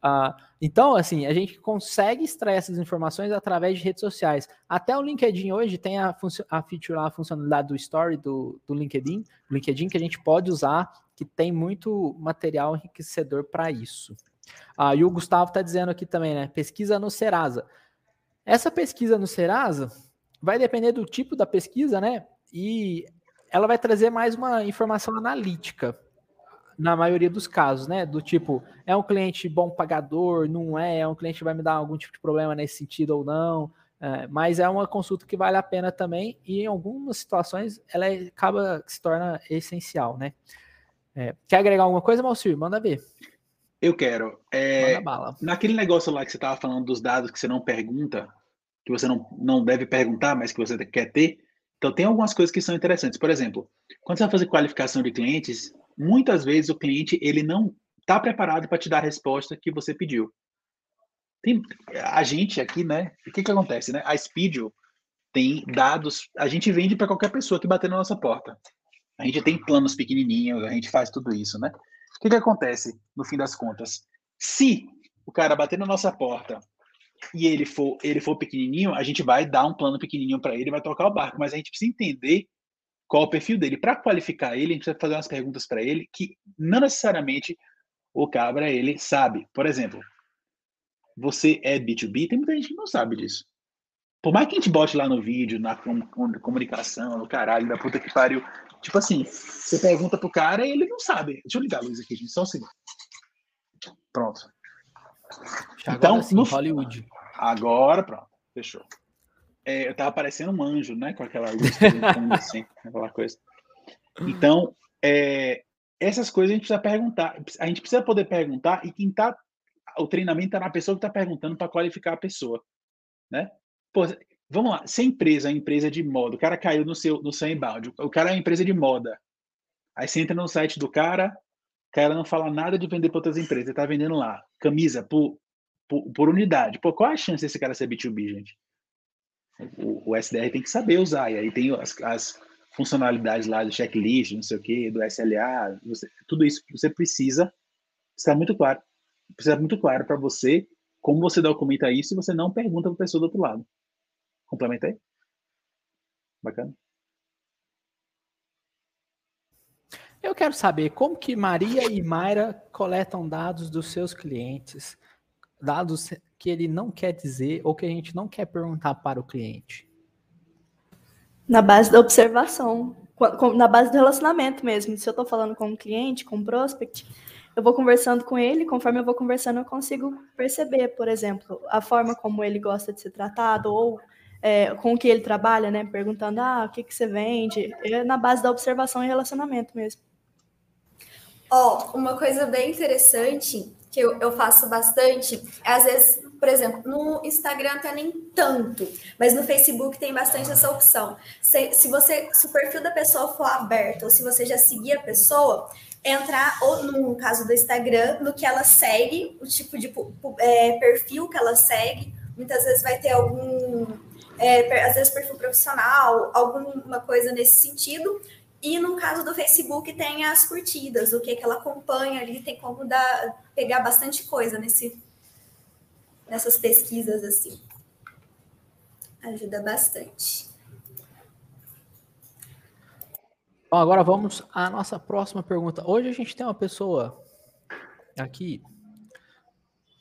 ah, então, assim, a gente consegue extrair essas informações através de redes sociais. Até o LinkedIn hoje tem a, a feature lá, a funcionalidade do Story do, do LinkedIn, LinkedIn que a gente pode usar, que tem muito material enriquecedor para isso. Ah, e o Gustavo está dizendo aqui também, né? Pesquisa no Serasa. Essa pesquisa no Serasa vai depender do tipo da pesquisa, né? E ela vai trazer mais uma informação analítica na maioria dos casos, né? Do tipo, é um cliente bom pagador, não é, é um cliente que vai me dar algum tipo de problema nesse sentido ou não. É, mas é uma consulta que vale a pena também e em algumas situações ela é, acaba se torna essencial, né? É, quer agregar alguma coisa, Malcir? Manda ver. Eu quero. É, naquele negócio lá que você estava falando dos dados que você não pergunta, que você não, não deve perguntar, mas que você quer ter. Então, tem algumas coisas que são interessantes. Por exemplo, quando você vai fazer qualificação de clientes, muitas vezes o cliente ele não está preparado para te dar a resposta que você pediu. Tem, a gente aqui, né? O que, que acontece, né? A Speedio tem dados, a gente vende para qualquer pessoa que bater na nossa porta. A gente tem planos pequenininhos, a gente faz tudo isso, né? O que, que acontece no fim das contas? Se o cara bater na nossa porta e ele for ele for pequenininho, a gente vai dar um plano pequenininho para ele, vai tocar o barco, mas a gente precisa entender qual o perfil dele. Para qualificar ele, a gente precisa fazer umas perguntas para ele que não necessariamente o cabra ele sabe. Por exemplo, você é B2B, tem muita gente que não sabe disso. Por mais que a gente bote lá no vídeo, na comunicação, no caralho, da puta que pariu, tipo assim, você pergunta pro cara e ele não sabe. Deixa eu ligar a luz aqui, gente, só um segundo. Pronto. então, sim, no Hollywood. Agora, pronto, fechou. É, eu tava parecendo um anjo, né? Com aquela assim, *laughs* aquela coisa. Então, é, essas coisas a gente precisa perguntar. A gente precisa poder perguntar e quem tá. O treinamento tá na pessoa que está perguntando para qualificar a pessoa, né? Pô, vamos lá. Se a empresa é empresa de moda, o cara caiu no seu, no seu inbound, o cara é uma empresa de moda. Aí você entra no site do cara, o cara não fala nada de vender para outras empresas, ele tá vendendo lá camisa por, por, por, unidade. Pô, qual a chance desse cara ser B2B, gente? O, o SDR tem que saber usar, e aí tem as, as funcionalidades lá do checklist, não sei o que, do SLA, você, tudo isso você precisa estar muito claro. Precisa muito claro para você como você documenta isso e você não pergunta para a pessoa do outro lado. Complementei? Bacana. Eu quero saber como que Maria e Mayra coletam dados dos seus clientes, dados que ele não quer dizer ou que a gente não quer perguntar para o cliente. Na base da observação, na base do relacionamento mesmo. Se eu estou falando com um cliente, com um prospect, eu vou conversando com ele, conforme eu vou conversando, eu consigo perceber, por exemplo, a forma como ele gosta de ser tratado ou é, com o que ele trabalha, né? Perguntando, ah, o que, que você vende? É na base da observação e relacionamento mesmo. Ó, oh, uma coisa bem interessante que eu, eu faço bastante, é, às vezes, por exemplo, no Instagram até nem tanto, mas no Facebook tem bastante essa opção. Se, se você, se o perfil da pessoa for aberto, ou se você já seguir a pessoa, entrar, ou no caso do Instagram, no que ela segue, o tipo de é, perfil que ela segue. Muitas vezes vai ter algum, é, às vezes perfil profissional, alguma coisa nesse sentido. E no caso do Facebook tem as curtidas, o que, que ela acompanha ali, tem como dar, pegar bastante coisa nesse, nessas pesquisas assim. Ajuda bastante. Bom, agora vamos à nossa próxima pergunta. Hoje a gente tem uma pessoa aqui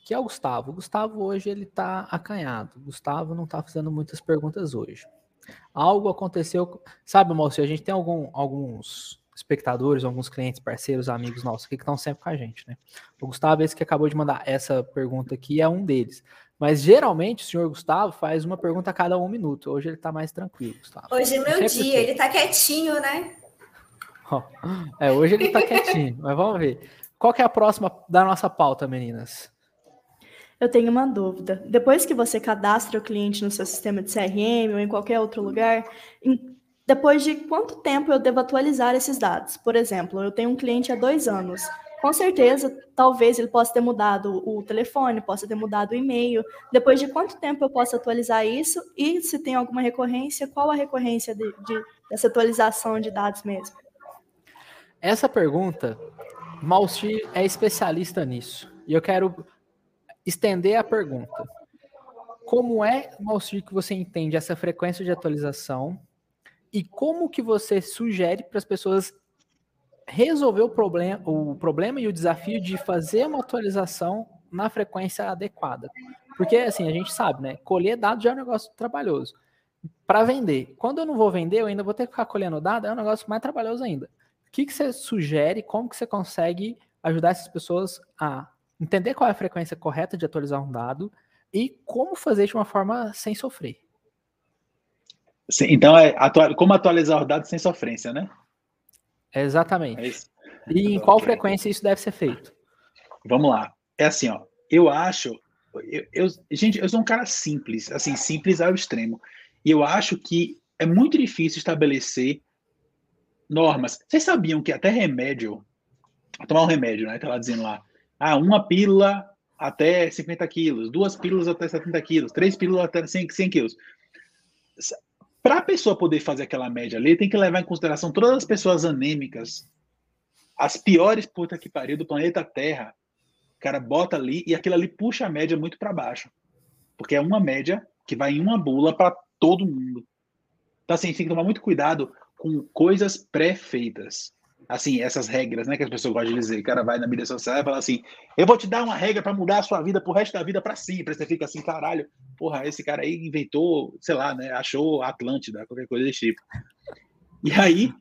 que é o Gustavo. O Gustavo hoje ele está acanhado. O Gustavo não está fazendo muitas perguntas hoje. Algo aconteceu, sabe, Maurício, a gente tem algum, alguns espectadores, alguns clientes, parceiros, amigos nossos que estão sempre com a gente, né? O Gustavo, esse que acabou de mandar essa pergunta aqui, é um deles. Mas geralmente o senhor Gustavo faz uma pergunta a cada um minuto. Hoje ele está mais tranquilo, Gustavo. Hoje é meu dia, ele está quietinho, né? *laughs* É, hoje ele tá quietinho, mas vamos ver. Qual que é a próxima da nossa pauta, meninas? Eu tenho uma dúvida. Depois que você cadastra o cliente no seu sistema de CRM ou em qualquer outro lugar, depois de quanto tempo eu devo atualizar esses dados? Por exemplo, eu tenho um cliente há dois anos. com certeza, talvez ele possa ter mudado o telefone, possa ter mudado o e-mail. Depois de quanto tempo eu posso atualizar isso? E se tem alguma recorrência, qual a recorrência de, de, dessa atualização de dados mesmo? Essa pergunta, Malci é especialista nisso. E eu quero estender a pergunta. Como é, Malci, que você entende essa frequência de atualização e como que você sugere para as pessoas resolver o problema, o problema e o desafio de fazer uma atualização na frequência adequada. Porque, assim, a gente sabe, né? Colher dados já é um negócio trabalhoso. Para vender. Quando eu não vou vender, eu ainda vou ter que ficar colhendo dados, é um negócio mais trabalhoso ainda. O que, que você sugere? Como que você consegue ajudar essas pessoas a entender qual é a frequência correta de atualizar um dado e como fazer de uma forma sem sofrer? Sim, então, é atual, como atualizar os dados sem sofrência, né? Exatamente. É e em qual okay. frequência isso deve ser feito? Vamos lá. É assim, ó. Eu acho. Eu, eu, gente, eu sou um cara simples, assim, simples ao extremo. E eu acho que é muito difícil estabelecer normas. Vocês sabiam que até remédio, tomar um remédio, né? Tá lá dizendo lá, ah, uma pílula até 50 quilos, duas pílulas até 70 quilos, três pílulas até 100, 100 quilos. Para a pessoa poder fazer aquela média ali, tem que levar em consideração todas as pessoas anêmicas, as piores puta que pariu do planeta Terra. O cara bota ali e aquilo ali puxa a média muito para baixo. Porque é uma média que vai em uma bula para todo mundo. Então, assim, tem que tomar muito cuidado com coisas pré-feitas assim, essas regras, né, que as pessoas gostam de dizer. O cara vai na mídia social e fala assim: eu vou te dar uma regra para mudar a sua vida pro resto da vida para sempre. Você fica assim, caralho, porra, esse cara aí inventou, sei lá, né, achou Atlântida, qualquer coisa desse tipo. E aí,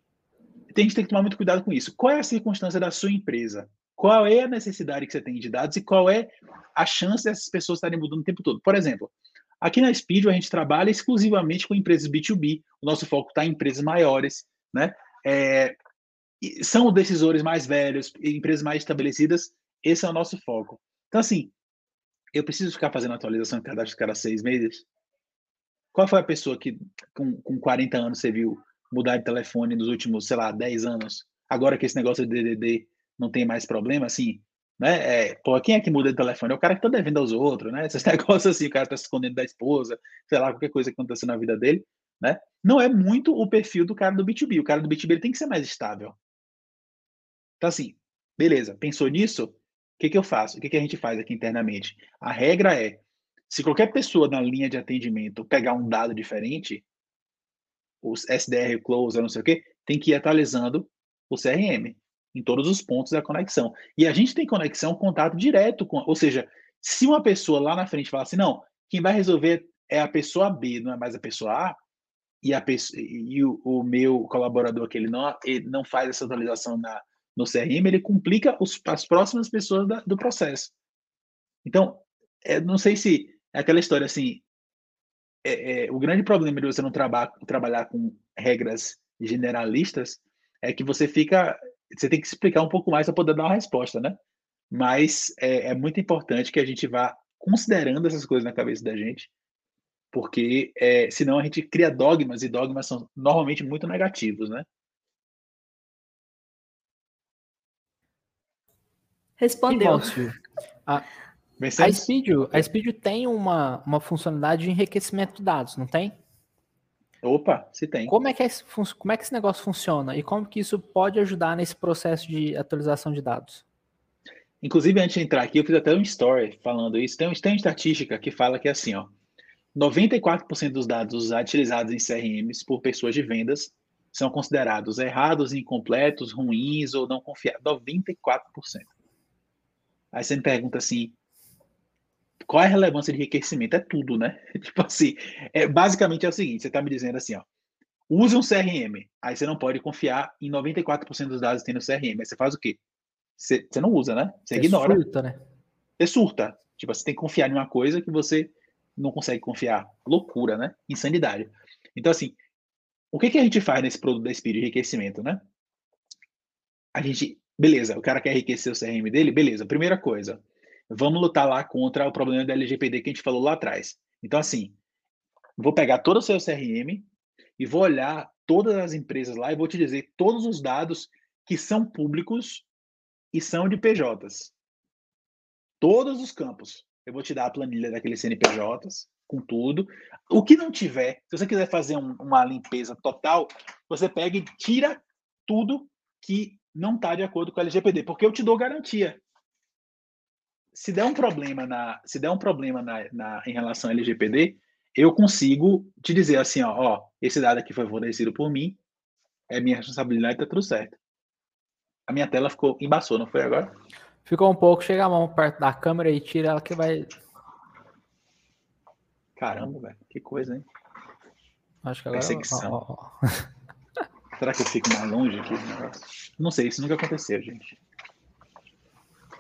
a gente tem que tomar muito cuidado com isso. Qual é a circunstância da sua empresa? Qual é a necessidade que você tem de dados e qual é a chance dessas pessoas estarem mudando o tempo todo? Por exemplo, aqui na Speed a gente trabalha exclusivamente com empresas B2B. O nosso foco está em empresas maiores, né? É, são decisores mais velhos, empresas mais estabelecidas, esse é o nosso foco. Então, assim, eu preciso ficar fazendo atualização de cadastro cada seis meses? Qual foi a pessoa que, com, com 40 anos, você viu mudar de telefone nos últimos, sei lá, 10 anos? Agora que esse negócio de DDD não tem mais problema, assim, né? É, pô, quem é que muda de telefone? É o cara que tá devendo aos outros, né? Esses *laughs* negócios assim, o cara tá se escondendo da esposa, sei lá, qualquer coisa que aconteceu na vida dele, né? Não é muito o perfil do cara do B2B. O cara do B2B tem que ser mais estável. Então, assim, beleza, pensou nisso? O que, que eu faço? O que, que a gente faz aqui internamente? A regra é: se qualquer pessoa na linha de atendimento pegar um dado diferente, os SDR, close, não sei o quê, tem que ir atualizando o CRM em todos os pontos da conexão. E a gente tem conexão, contato direto com, ou seja, se uma pessoa lá na frente falar assim, não, quem vai resolver é a pessoa B, não é mais a pessoa A, e, a pessoa, e o, o meu colaborador que ele não, ele não faz essa atualização na, no CRM, ele complica os, as próximas pessoas da, do processo. Então, é, não sei se é aquela história assim. É, é, o grande problema de você não traba, trabalhar com regras generalistas é que você fica. Você tem que explicar um pouco mais para poder dar uma resposta, né? Mas é, é muito importante que a gente vá considerando essas coisas na cabeça da gente, porque é, senão a gente cria dogmas e dogmas são normalmente muito negativos, né? Respondeu. A, a Speedio, a Speedio tem uma, uma funcionalidade de enriquecimento de dados, não tem? Opa, se tem. Como é, que é, como é que esse negócio funciona e como que isso pode ajudar nesse processo de atualização de dados? Inclusive, antes de entrar aqui, eu fiz até um story falando isso. Tem, tem uma estatística que fala que é assim, ó, 94% dos dados utilizados em CRMs por pessoas de vendas são considerados errados, incompletos, ruins ou não confiáveis. 94%. Aí você me pergunta assim, qual é a relevância de enriquecimento? É tudo, né? *laughs* tipo assim, é, basicamente é o seguinte, você está me dizendo assim, ó, use um CRM, aí você não pode confiar em 94% dos dados que tem no CRM, aí você faz o quê? Você, você não usa, né? Você, você ignora. Surta, né? Você surta. Tipo, você tem que confiar em uma coisa que você não consegue confiar. Loucura, né? Insanidade. Então, assim, o que, que a gente faz nesse produto da Speed de enriquecimento, né? A gente Beleza, o cara quer enriquecer o CRM dele? Beleza, primeira coisa, vamos lutar lá contra o problema da LGPD que a gente falou lá atrás. Então, assim, vou pegar todo o seu CRM e vou olhar todas as empresas lá e vou te dizer todos os dados que são públicos e são de PJs. Todos os campos. Eu vou te dar a planilha daqueles CNPJs, com tudo. O que não tiver, se você quiser fazer um, uma limpeza total, você pega e tira tudo que não está de acordo com a LGPD, porque eu te dou garantia. Se der um problema na, se der um problema na, na em relação à LGPD, eu consigo te dizer assim, ó, ó, esse dado aqui foi fornecido por mim, é minha responsabilidade, tá tudo certo. A minha tela ficou embaçou, não foi agora? Ficou um pouco, chega a mão perto da câmera e tira ela que vai Caramba, velho, que coisa, hein? Acho que agora. Perseguição. Ó, ó. *laughs* Será que eu fico mais longe aqui do negócio? Não sei, isso nunca aconteceu, gente.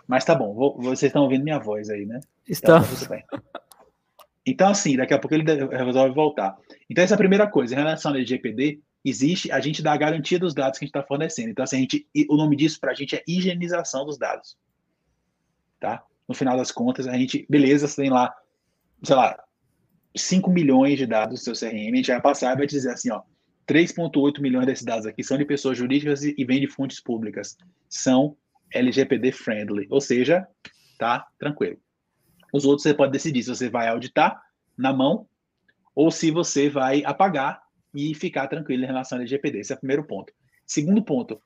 Mas tá bom, vou, vocês estão ouvindo minha voz aí, né? Estamos. Então, então, assim, daqui a pouco ele resolve voltar. Então, essa é a primeira coisa. Em relação ao LGPD, existe, a gente dá a garantia dos dados que a gente está fornecendo. Então, assim, a gente, o nome disso para a gente é higienização dos dados. Tá? No final das contas, a gente, beleza, você tem lá, sei lá, 5 milhões de dados do seu CRM, a gente vai passar e vai dizer assim, ó, 3.8 milhões desses dados aqui são de pessoas jurídicas e vêm de fontes públicas. São LGPD friendly, ou seja, tá tranquilo. Os outros você pode decidir se você vai auditar na mão ou se você vai apagar e ficar tranquilo em relação ao LGPD. Esse é o primeiro ponto. Segundo ponto,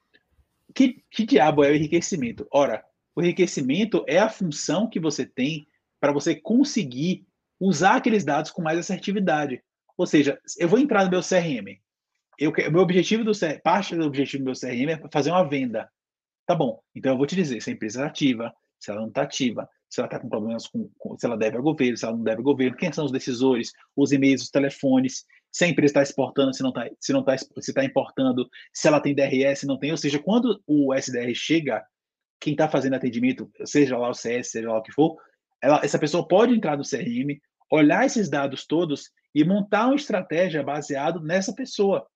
que, que diabo é o enriquecimento? Ora, o enriquecimento é a função que você tem para você conseguir usar aqueles dados com mais assertividade. Ou seja, eu vou entrar no meu CRM. Eu, meu objetivo do parte do objetivo do meu CRM é fazer uma venda. Tá bom. Então eu vou te dizer se a empresa está ativa, se ela não está ativa, se ela está com problemas com, com, se ela deve ao governo, se ela não deve ao governo, quem são os decisores, os e-mails, os telefones, se a empresa está exportando, se não está, se não está, se está importando, se ela tem DRS, se não tem. Ou seja, quando o SDR chega, quem está fazendo atendimento, seja lá o CS, seja lá o que for, ela, essa pessoa pode entrar no CRM, olhar esses dados todos e montar uma estratégia baseado nessa pessoa.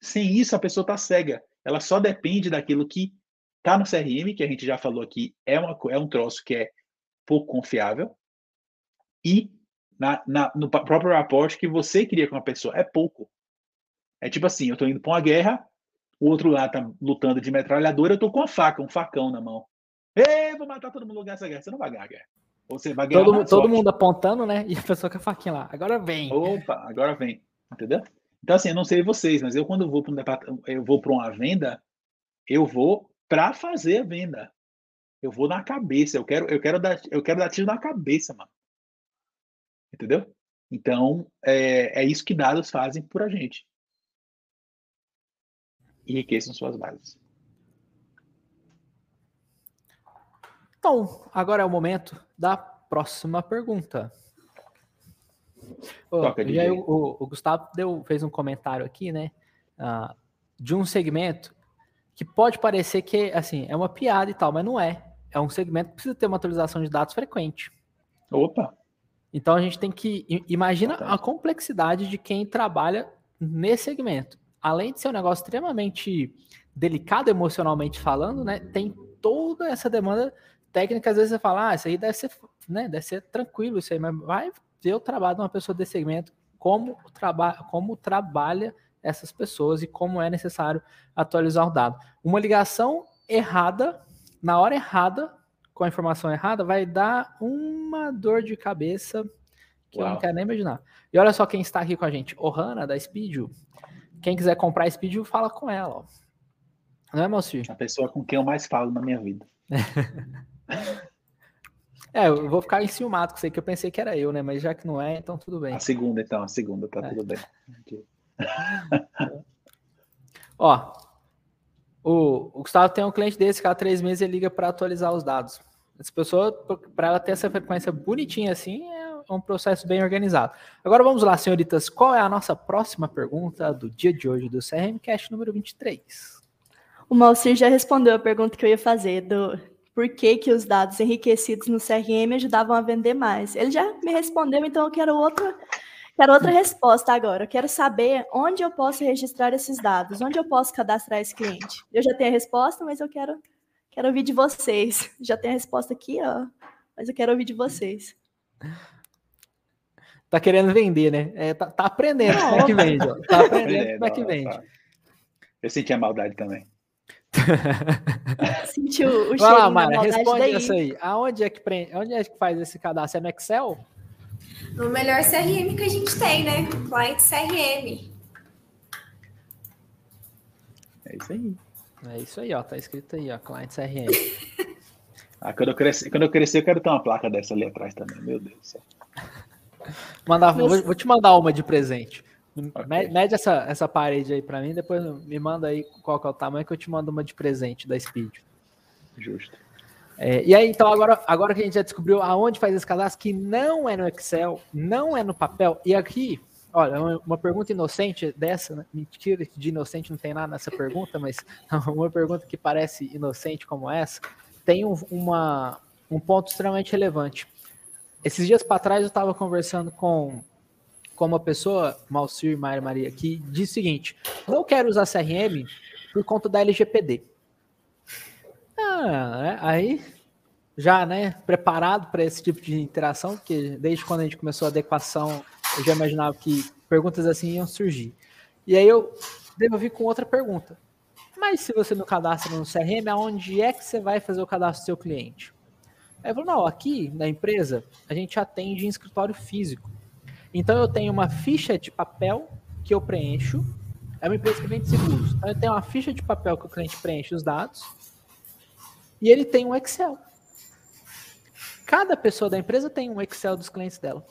Sem isso, a pessoa está cega. Ela só depende daquilo que está no CRM, que a gente já falou aqui, é, uma, é um troço que é pouco confiável, e na, na, no próprio rapport que você cria com a pessoa. É pouco. É tipo assim, eu estou indo para uma guerra, o outro lá está lutando de metralhadora, eu estou com uma faca, um facão na mão. Ei, vou matar todo mundo nessa guerra. Você não vai ganhar a guerra. Você vai ganhar todo, todo mundo apontando, né? E a pessoa com a faquinha lá. Agora vem. Opa, agora vem. Entendeu? Então, assim, eu não sei vocês, mas eu, quando vou para um eu vou para uma venda, eu vou para fazer a venda. Eu vou na cabeça. Eu quero, eu quero dar, eu quero dar tiro na cabeça, mano. Entendeu? Então, é, é isso que dados fazem por a gente. Enriqueçam suas bases. Então, agora é o momento da próxima pergunta. Oh, aí, o, o, Gustavo deu, fez um comentário aqui, né? Uh, de um segmento que pode parecer que assim é uma piada e tal, mas não é. É um segmento que precisa ter uma atualização de dados frequente. Opa! Então a gente tem que imagina a complexidade de quem trabalha nesse segmento. Além de ser um negócio extremamente delicado emocionalmente falando, né? Tem toda essa demanda técnica, às vezes você fala, ah, isso aí deve ser, né, deve ser tranquilo isso aí, mas vai ver o trabalho de uma pessoa desse segmento, como, traba como trabalha essas pessoas e como é necessário atualizar o dado. Uma ligação errada, na hora errada, com a informação errada, vai dar uma dor de cabeça que Uau. eu não quero nem imaginar. E olha só quem está aqui com a gente, Ohana, da Speedio. Quem quiser comprar Speedio, fala com ela. Ó. Não é, Moacir? A pessoa com quem eu mais falo na minha vida. *laughs* É, eu vou ficar enciumado com isso aí, que eu pensei que era eu, né? Mas já que não é, então tudo bem. A segunda, então, a segunda, tá é. tudo bem. *laughs* *laughs* Ó, o, o, Gustavo tem um cliente desse, cada três meses ele liga para atualizar os dados. Essa pessoa, para ela ter essa frequência bonitinha assim, é um processo bem organizado. Agora vamos lá, senhoritas, qual é a nossa próxima pergunta do dia de hoje do CRM Cash número 23? O Malcir já respondeu a pergunta que eu ia fazer do por que, que os dados enriquecidos no CRM ajudavam a vender mais. Ele já me respondeu, então eu quero outra, quero outra resposta agora. Eu quero saber onde eu posso registrar esses dados, onde eu posso cadastrar esse cliente. Eu já tenho a resposta, mas eu quero, quero ouvir de vocês. Já tenho a resposta aqui, ó, mas eu quero ouvir de vocês. Tá querendo vender, né? É, tá, tá, aprendendo como é que vende. Ó. Tá aprendendo como é que vende. Eu senti a maldade também. *laughs* Sentiu o Vai lá, Mara, responde daí. essa aí. Aonde é, que pre... Onde é que faz esse cadastro? É no Excel? No melhor CRM que a gente tem, né? Client CRM. É isso aí. É isso aí, ó. Tá escrito aí, ó. Client CRM. *laughs* Ah, quando, eu crescer, quando eu crescer, eu quero ter uma placa dessa ali atrás também. Meu Deus do céu. Mandar, vou, vou te mandar uma de presente. Ok. Me- Mede essa, essa parede aí pra mim, depois me manda aí qual que é o tamanho que eu te mando uma de presente da Speed. Justo. É, e aí, então, agora, agora que a gente já descobriu aonde faz esse cadastro, que não é no Excel, não é no papel, e aqui, olha, uma, pergunta inocente dessa, né? mentira, de inocente não tem nada nessa pergunta, mas *laughs* uma pergunta que parece inocente como essa, tem um, uma, um ponto extremamente relevante. Esses dias para trás eu estava conversando com, com uma pessoa, Malcir Maria Maria, que disse o seguinte: não quero usar CRM por conta da LGPD. Ah, é, aí já, né, preparado para esse tipo de interação, porque desde quando a gente começou a adequação, eu já imaginava que perguntas assim iam surgir. E aí eu devolvi com outra pergunta. Mas se você não cadastra no CRM, aonde é que você vai fazer o cadastro do seu cliente? Aí eu falou, não, aqui na empresa a gente atende em escritório físico. Então eu tenho uma ficha de papel que eu preencho. É uma empresa que vende seguros. Então eu tenho uma ficha de papel que o cliente preenche os dados. E ele tem um Excel. Cada pessoa da empresa tem um Excel dos clientes dela.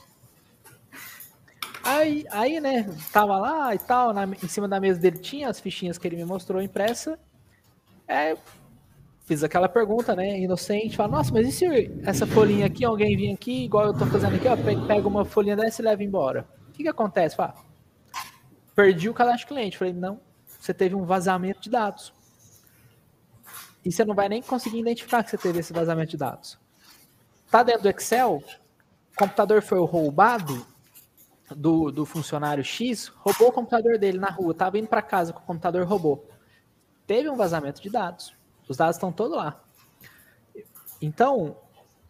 Aí, aí, né, tava lá e tal, na- em cima da mesa dele tinha as fichinhas que ele me mostrou impressa. É, fiz aquela pergunta, né, inocente, fala, nossa, mas e se essa folhinha aqui, alguém vir aqui, igual eu tô fazendo aqui, ó, pe- pega uma folhinha dessa e leva embora. O que que acontece? Fala, perdi o cadastro cliente. Falei, não, você teve um vazamento de dados. E você não vai nem conseguir identificar que você teve esse vazamento de dados. Tá dentro do Excel, o computador foi roubado do, do funcionário X, roubou o computador dele na rua, tava indo para casa com o computador roubou. Teve um vazamento de dados. Os dados estão todos lá. Então,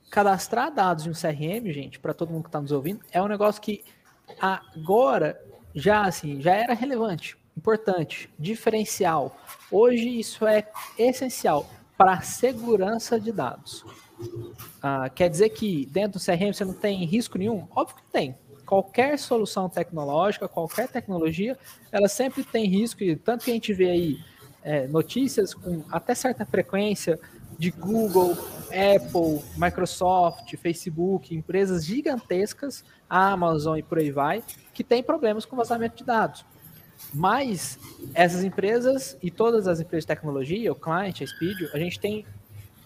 cadastrar dados em um CRM, gente, para todo mundo que está nos ouvindo, é um negócio que agora já assim já era relevante, importante, diferencial. Hoje isso é essencial para a segurança de dados. Ah, quer dizer que dentro do CRM você não tem risco nenhum? Óbvio que tem. Qualquer solução tecnológica, qualquer tecnologia, ela sempre tem risco, e tanto que a gente vê aí é, notícias com até certa frequência de Google, Apple, Microsoft, Facebook, empresas gigantescas, Amazon e por aí vai, que tem problemas com vazamento de dados. Mas essas empresas e todas as empresas de tecnologia, o client, a Speed, a gente tem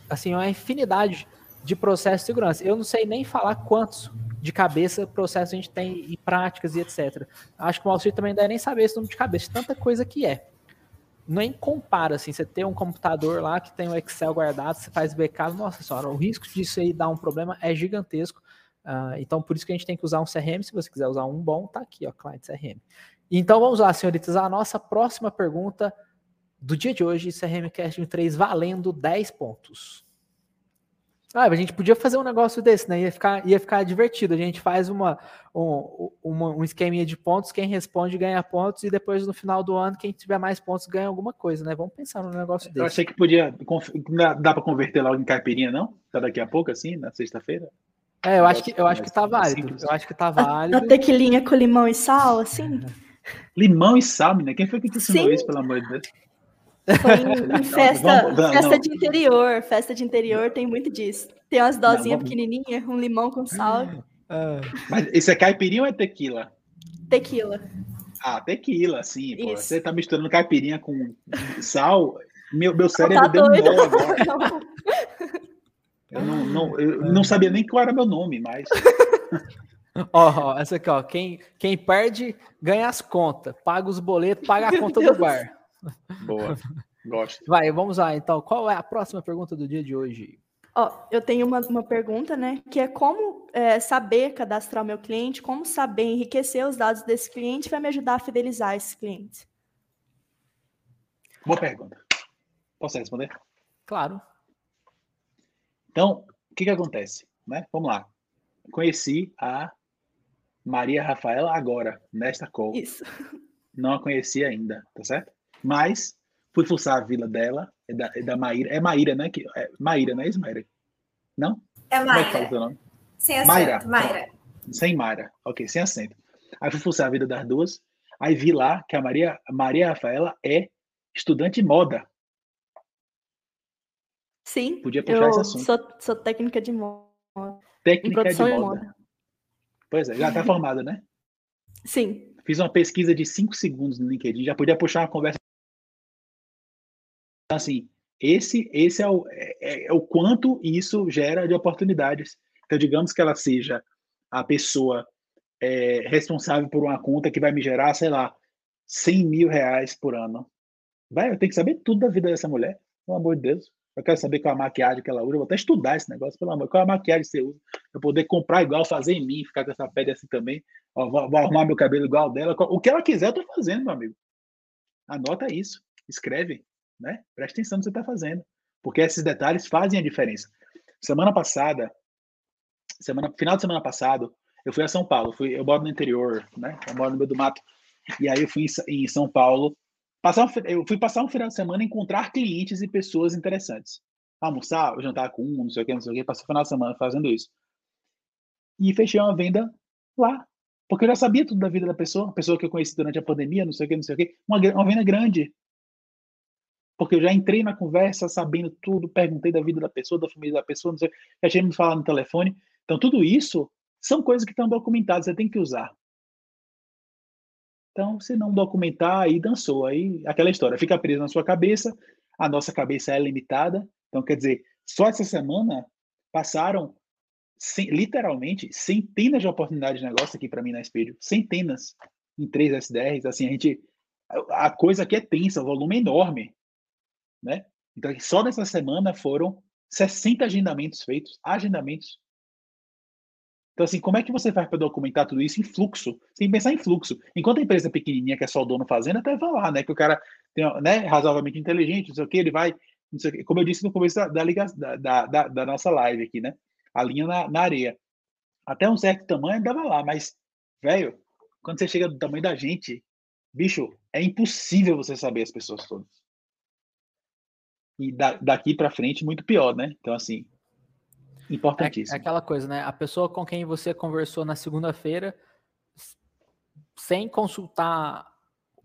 assim uma infinidade de processos de segurança. Eu não sei nem falar quantos de cabeça processos a gente tem e práticas e etc. Acho que o Malcir também não deve nem saber esse número de cabeça, tanta coisa que é. Nem compara, assim, você ter um computador lá que tem o Excel guardado, você faz backup, nossa senhora, o risco disso aí dar um problema é gigantesco. Uh, então, por isso que a gente tem que usar um CRM. Se você quiser usar um bom, tá aqui, ó, Client CRM. Então, vamos lá, senhoritas, a nossa próxima pergunta do dia de hoje, CRM Casting 3, valendo 10 pontos. Ah, a gente podia fazer um negócio desse, né? Ia ficar, ia ficar divertido. A gente faz uma, um, uma, um esqueminha de pontos, quem responde ganha pontos, e depois no final do ano, quem tiver mais pontos ganha alguma coisa, né? Vamos pensar num negócio desse. Eu achei que podia. Dá para converter logo em caipirinha, não? Tá daqui a pouco, assim, na sexta-feira? É, eu acho que, eu acho que tá válido. Simples. Eu acho que tá válido. A tequilinha com limão e sal, assim? Limão e sal, né? Quem foi que te ensinou Sim. isso, pelo amor de Deus? Foi em, em festa, Vamos- vamos- festa não. de interior. Festa de interior tem muito disso. Tem umas dosinhas vamos- pequenininhas, um limão com sal, Ah, Mas isso é caipirinha ou é tequila? tequila. Ah, tequila, sim. Pô. Você tá misturando caipirinha com sal. Meu, meu Tá cérebro deu um nó agora. *laughs* Eu não, não, eu não sabia nem qual era meu nome, mas. *laughs* Ó, ó, essa aqui, ó. Quem, quem perde ganha as contas, paga os boletos, paga a conta do bar. Boa. *laughs* Gosto. Vai, vamos lá. Então, qual é a próxima pergunta do dia de hoje? Ó, eu tenho uma, uma pergunta, né? Que é como é, saber cadastrar o meu cliente, como saber enriquecer os dados desse cliente vai me ajudar a fidelizar esse cliente. Boa pergunta. Posso responder? Claro. Então, o que que acontece? Né? Vamos lá. Conheci a Maria Rafaela agora, nesta call. Isso. Não a conhecia ainda, tá certo? Mas fui fuçar a vila dela, É da, é da Maíra. É Maíra, né? Que, é Maíra, não é isso, Maíra? Não? É Como é que Mayra. fala o seu nome? Sem acento. Mayra. Mayra. Sem Mara. Ok, sem acento. Aí fui fuçar a vida das duas. Aí vi lá que a Maria, a Maria Rafaela é estudante de moda. Sim, Podia puxar eu esse assunto. sou, sou técnica de moda. Técnica de produção e moda. moda. Pois é, já está formada, né? Sim, Fiz uma pesquisa de cinco segundos no LinkedIn, já podia puxar uma conversa. Assim, esse, esse é, o, é, é o quanto isso gera de oportunidades. Então, digamos que ela seja a pessoa é, responsável por uma conta que vai me gerar, sei lá, 100 mil reais por ano. Vai, eu tenho que saber tudo da vida dessa mulher, pelo amor de Deus. Eu quero saber qual a maquiagem que ela usa, eu vou até estudar esse negócio, pelo amor. Qual a maquiagem que você usa? Eu poder comprar igual, fazer em mim, ficar com essa pele assim também. Ó, vou, vou arrumar meu cabelo igual dela. O que ela quiser, eu tô fazendo, meu amigo. Anota isso, escreve, né? Atenção no que você está fazendo, porque esses detalhes fazem a diferença. Semana passada, semana, final de semana passado, eu fui a São Paulo. Fui, eu moro no interior, né? Eu moro no meio do mato. E aí eu fui em, em São Paulo. Passar um, eu fui passar um final de semana encontrar clientes e pessoas interessantes. Almoçar, jantar com um, não sei o que, não sei o que. Passei o final de semana fazendo isso. E fechei uma venda lá. Porque eu já sabia tudo da vida da pessoa, pessoa que eu conheci durante a pandemia, não sei o que, não sei o que. Uma, uma venda grande. Porque eu já entrei na conversa sabendo tudo, perguntei da vida da pessoa, da família da pessoa, não sei, já tinha me falado no telefone. Então, tudo isso são coisas que estão documentadas, você tem que usar. Então, se não documentar, aí dançou. Aí, aquela história fica presa na sua cabeça, a nossa cabeça é limitada. Então, quer dizer, só essa semana passaram, literalmente, centenas de oportunidades de negócio aqui para mim na Espelho. Centenas. Em três SDRs. Assim, a gente. A coisa aqui é tensa, o volume é enorme. Né? Então, só nessa semana foram 60 agendamentos feitos. Agendamentos. Então, assim, como é que você faz para documentar tudo isso em fluxo? Sem pensar em fluxo. Enquanto a empresa pequenininha, que é só o dono fazendo, até vai lá, né? Que o cara tem, né, razoavelmente inteligente, não sei o que, ele vai, não sei o quê. como eu disse no começo da, da, da, da- da nossa live aqui, né? A linha na, na areia. Até um certo tamanho dava lá, mas, velho, quando você chega do tamanho da gente, bicho, é impossível você saber as pessoas todas. E da, daqui para frente, muito pior, né? Então, assim, É, importantíssimo. é aquela coisa, né? A pessoa com quem você conversou na segunda-feira, sem consultar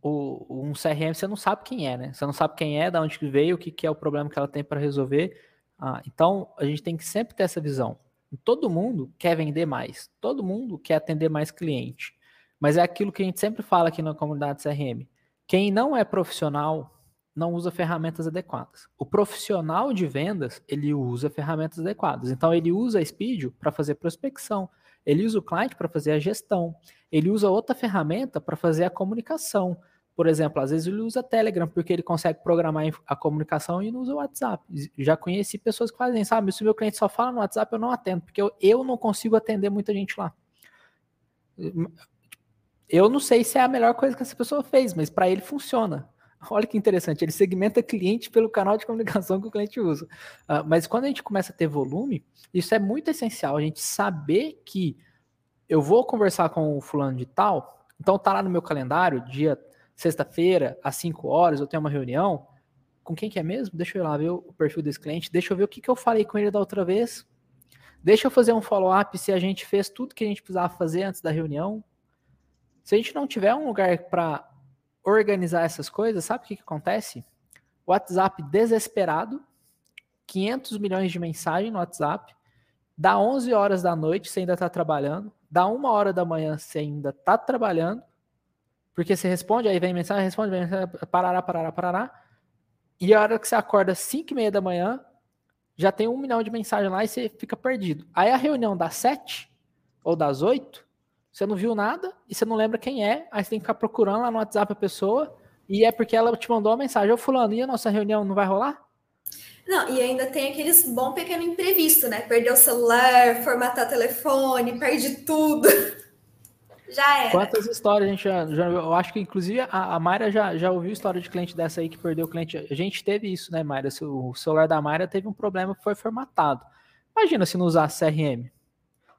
o, um CRM, você não sabe quem é, né? Você não sabe quem é, de onde que veio, o que, que é o problema que ela tem para resolver. Ah, então, a gente tem que sempre ter essa visão. Todo mundo quer vender mais, todo mundo quer atender mais cliente. Mas é aquilo que a gente sempre fala aqui na comunidade CRM. Quem não é profissional não usa ferramentas adequadas. O profissional de vendas, ele usa ferramentas adequadas. Então, ele usa a Speedio para fazer prospecção, ele usa o cliente para fazer a gestão, ele usa outra ferramenta para fazer a comunicação. Por exemplo, às vezes ele usa Telegram porque ele consegue programar a comunicação e não usa o WhatsApp. Já conheci pessoas que fazem, sabe? Se o meu cliente só fala no WhatsApp, eu não atendo, porque eu, eu não consigo atender muita gente lá. Eu não sei se é a melhor coisa que essa pessoa fez, mas para ele funciona. Olha que interessante, ele segmenta cliente pelo canal de comunicação que o cliente usa. Uh, mas quando a gente começa a ter volume, isso é muito essencial, a gente saber que eu vou conversar com o fulano de tal, então tá lá no meu calendário, dia sexta-feira, às 5 horas, eu tenho uma reunião. Com quem que é mesmo? Deixa eu ir lá ver o perfil desse cliente, deixa eu ver o que, que eu falei com ele da outra vez. Deixa eu fazer um follow-up se a gente fez tudo que a gente precisava fazer antes da reunião. Se a gente não tiver um lugar para organizar essas coisas, sabe o que, que acontece? WhatsApp desesperado, 500 milhões de mensagens no WhatsApp, dá 11 horas da noite, você ainda está trabalhando, dá uma hora da manhã, você ainda está trabalhando, porque você responde, aí vem mensagem, responde, vem mensagem, parará, parará, parará, e a hora que você acorda 5 e meia da manhã, já tem um milhão de mensagens lá e você fica perdido. Aí a reunião das 7 ou das 8, você não viu nada e você não lembra quem é, aí você tem que ficar procurando lá no WhatsApp a pessoa, e é porque ela te mandou uma mensagem, ô fulano, e a nossa reunião não vai rolar? Não, e ainda tem aqueles bom pequeno imprevisto, né? Perder o celular, formatar telefone, perde tudo. *laughs* já era. Quantas histórias a gente já, já eu acho que inclusive a, a Mayra já, já ouviu história de cliente dessa aí que perdeu o cliente. A gente teve isso, né, Mayra? O celular da Mayra teve um problema, foi formatado. Imagina se não usasse CRM.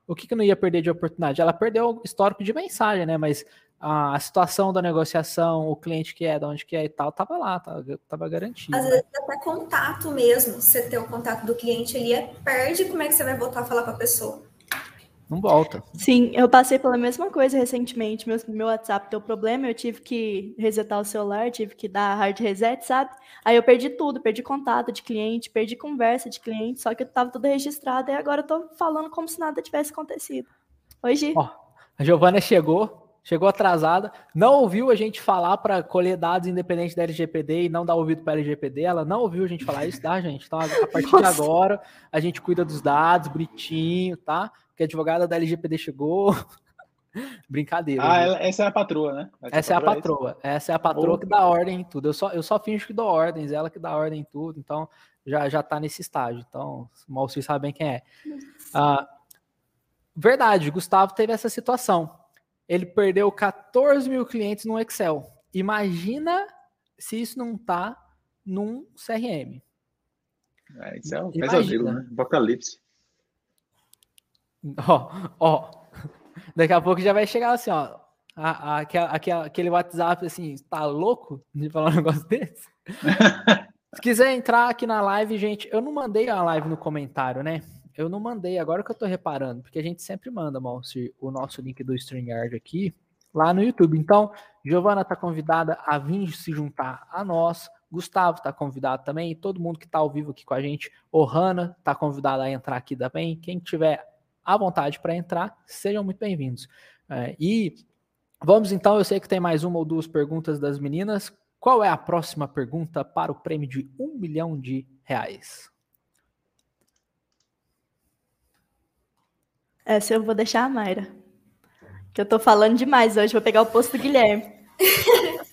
O que, que não ia perder de oportunidade? Ela perdeu o histórico de mensagem, né? Mas a, situação da negociação, o cliente que é, de onde que é e tal, tava lá, tava, tava garantido. Às vezes até contato mesmo, você ter o contato do cliente ali, é, perde como é que você vai voltar a falar com a pessoa. Não volta. Sim, eu passei pela mesma coisa recentemente. Meu, meu WhatsApp deu problema, eu tive que resetar o celular, tive que dar hard reset, sabe? Aí eu perdi tudo, perdi contato de cliente, perdi conversa de cliente, só que eu tava tudo registrado e agora eu tô falando como se nada tivesse acontecido. Hoje. Ó, a Giovana chegou, chegou atrasada, não ouviu a gente falar para colher dados independentes da LGPD e não dar ouvido para a LGPD, ela não ouviu a gente falar isso, tá, gente? Então, a partir Nossa. de agora, a gente cuida dos dados, bonitinho, tá? Que a advogada da LGPD chegou. *laughs* Brincadeira. Ah, ela, essa é a patroa, né? Essa, essa é a patroa. É essa é a patroa que dá ordem em tudo. Eu só, eu só finjo que dou ordens, ela que dá ordem em tudo. Então, já, já tá nesse estágio. Então, mal vocês sabem quem é. Ah, verdade, Gustavo teve essa situação ele perdeu 14 mil clientes no Excel. Imagina se isso não está num CRM. É, isso é um Imagina. pesadelo, né? Apocalipse. Ó, ó. Daqui a pouco já vai chegar assim, ó. A, a, aquele, aquele WhatsApp assim, tá louco de falar um negócio *laughs* desse? *laughs* Se quiser entrar aqui na live, gente, eu não mandei a live no comentário, né? Eu não mandei, agora que eu tô reparando, porque a gente sempre manda, o nosso link do StreamYard aqui, lá no YouTube. Então, Giovana tá convidada a vir se juntar a nós, Gustavo tá convidado também, todo mundo que tá ao vivo aqui com a gente, o Hanna tá convidado a entrar aqui também, quem tiver à vontade para entrar, sejam muito bem-vindos. É, e vamos então, eu sei que tem mais uma ou duas perguntas das meninas, qual é a próxima pergunta para o prêmio de um milhão de reais? Essa eu vou deixar a Mayra. Que eu tô falando demais hoje, vou pegar o posto do Guilherme. *laughs*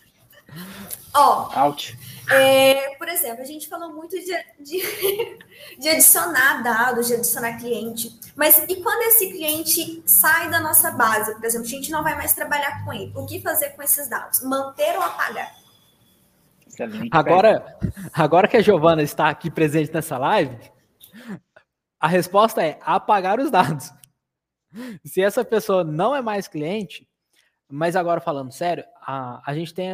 Ó, oh, é, por exemplo, a gente falou muito de, de, *laughs* de, adicionar dados, de adicionar cliente. Mas e quando esse cliente sai da nossa base? Por exemplo, a gente não vai mais trabalhar com ele. O que fazer com esses dados? Manter ou apagar? Agora, agora que a Giovana está aqui presente nessa live, a resposta é apagar os dados. *laughs* Se essa pessoa não é mais cliente, mas agora falando sério, a, a gente tem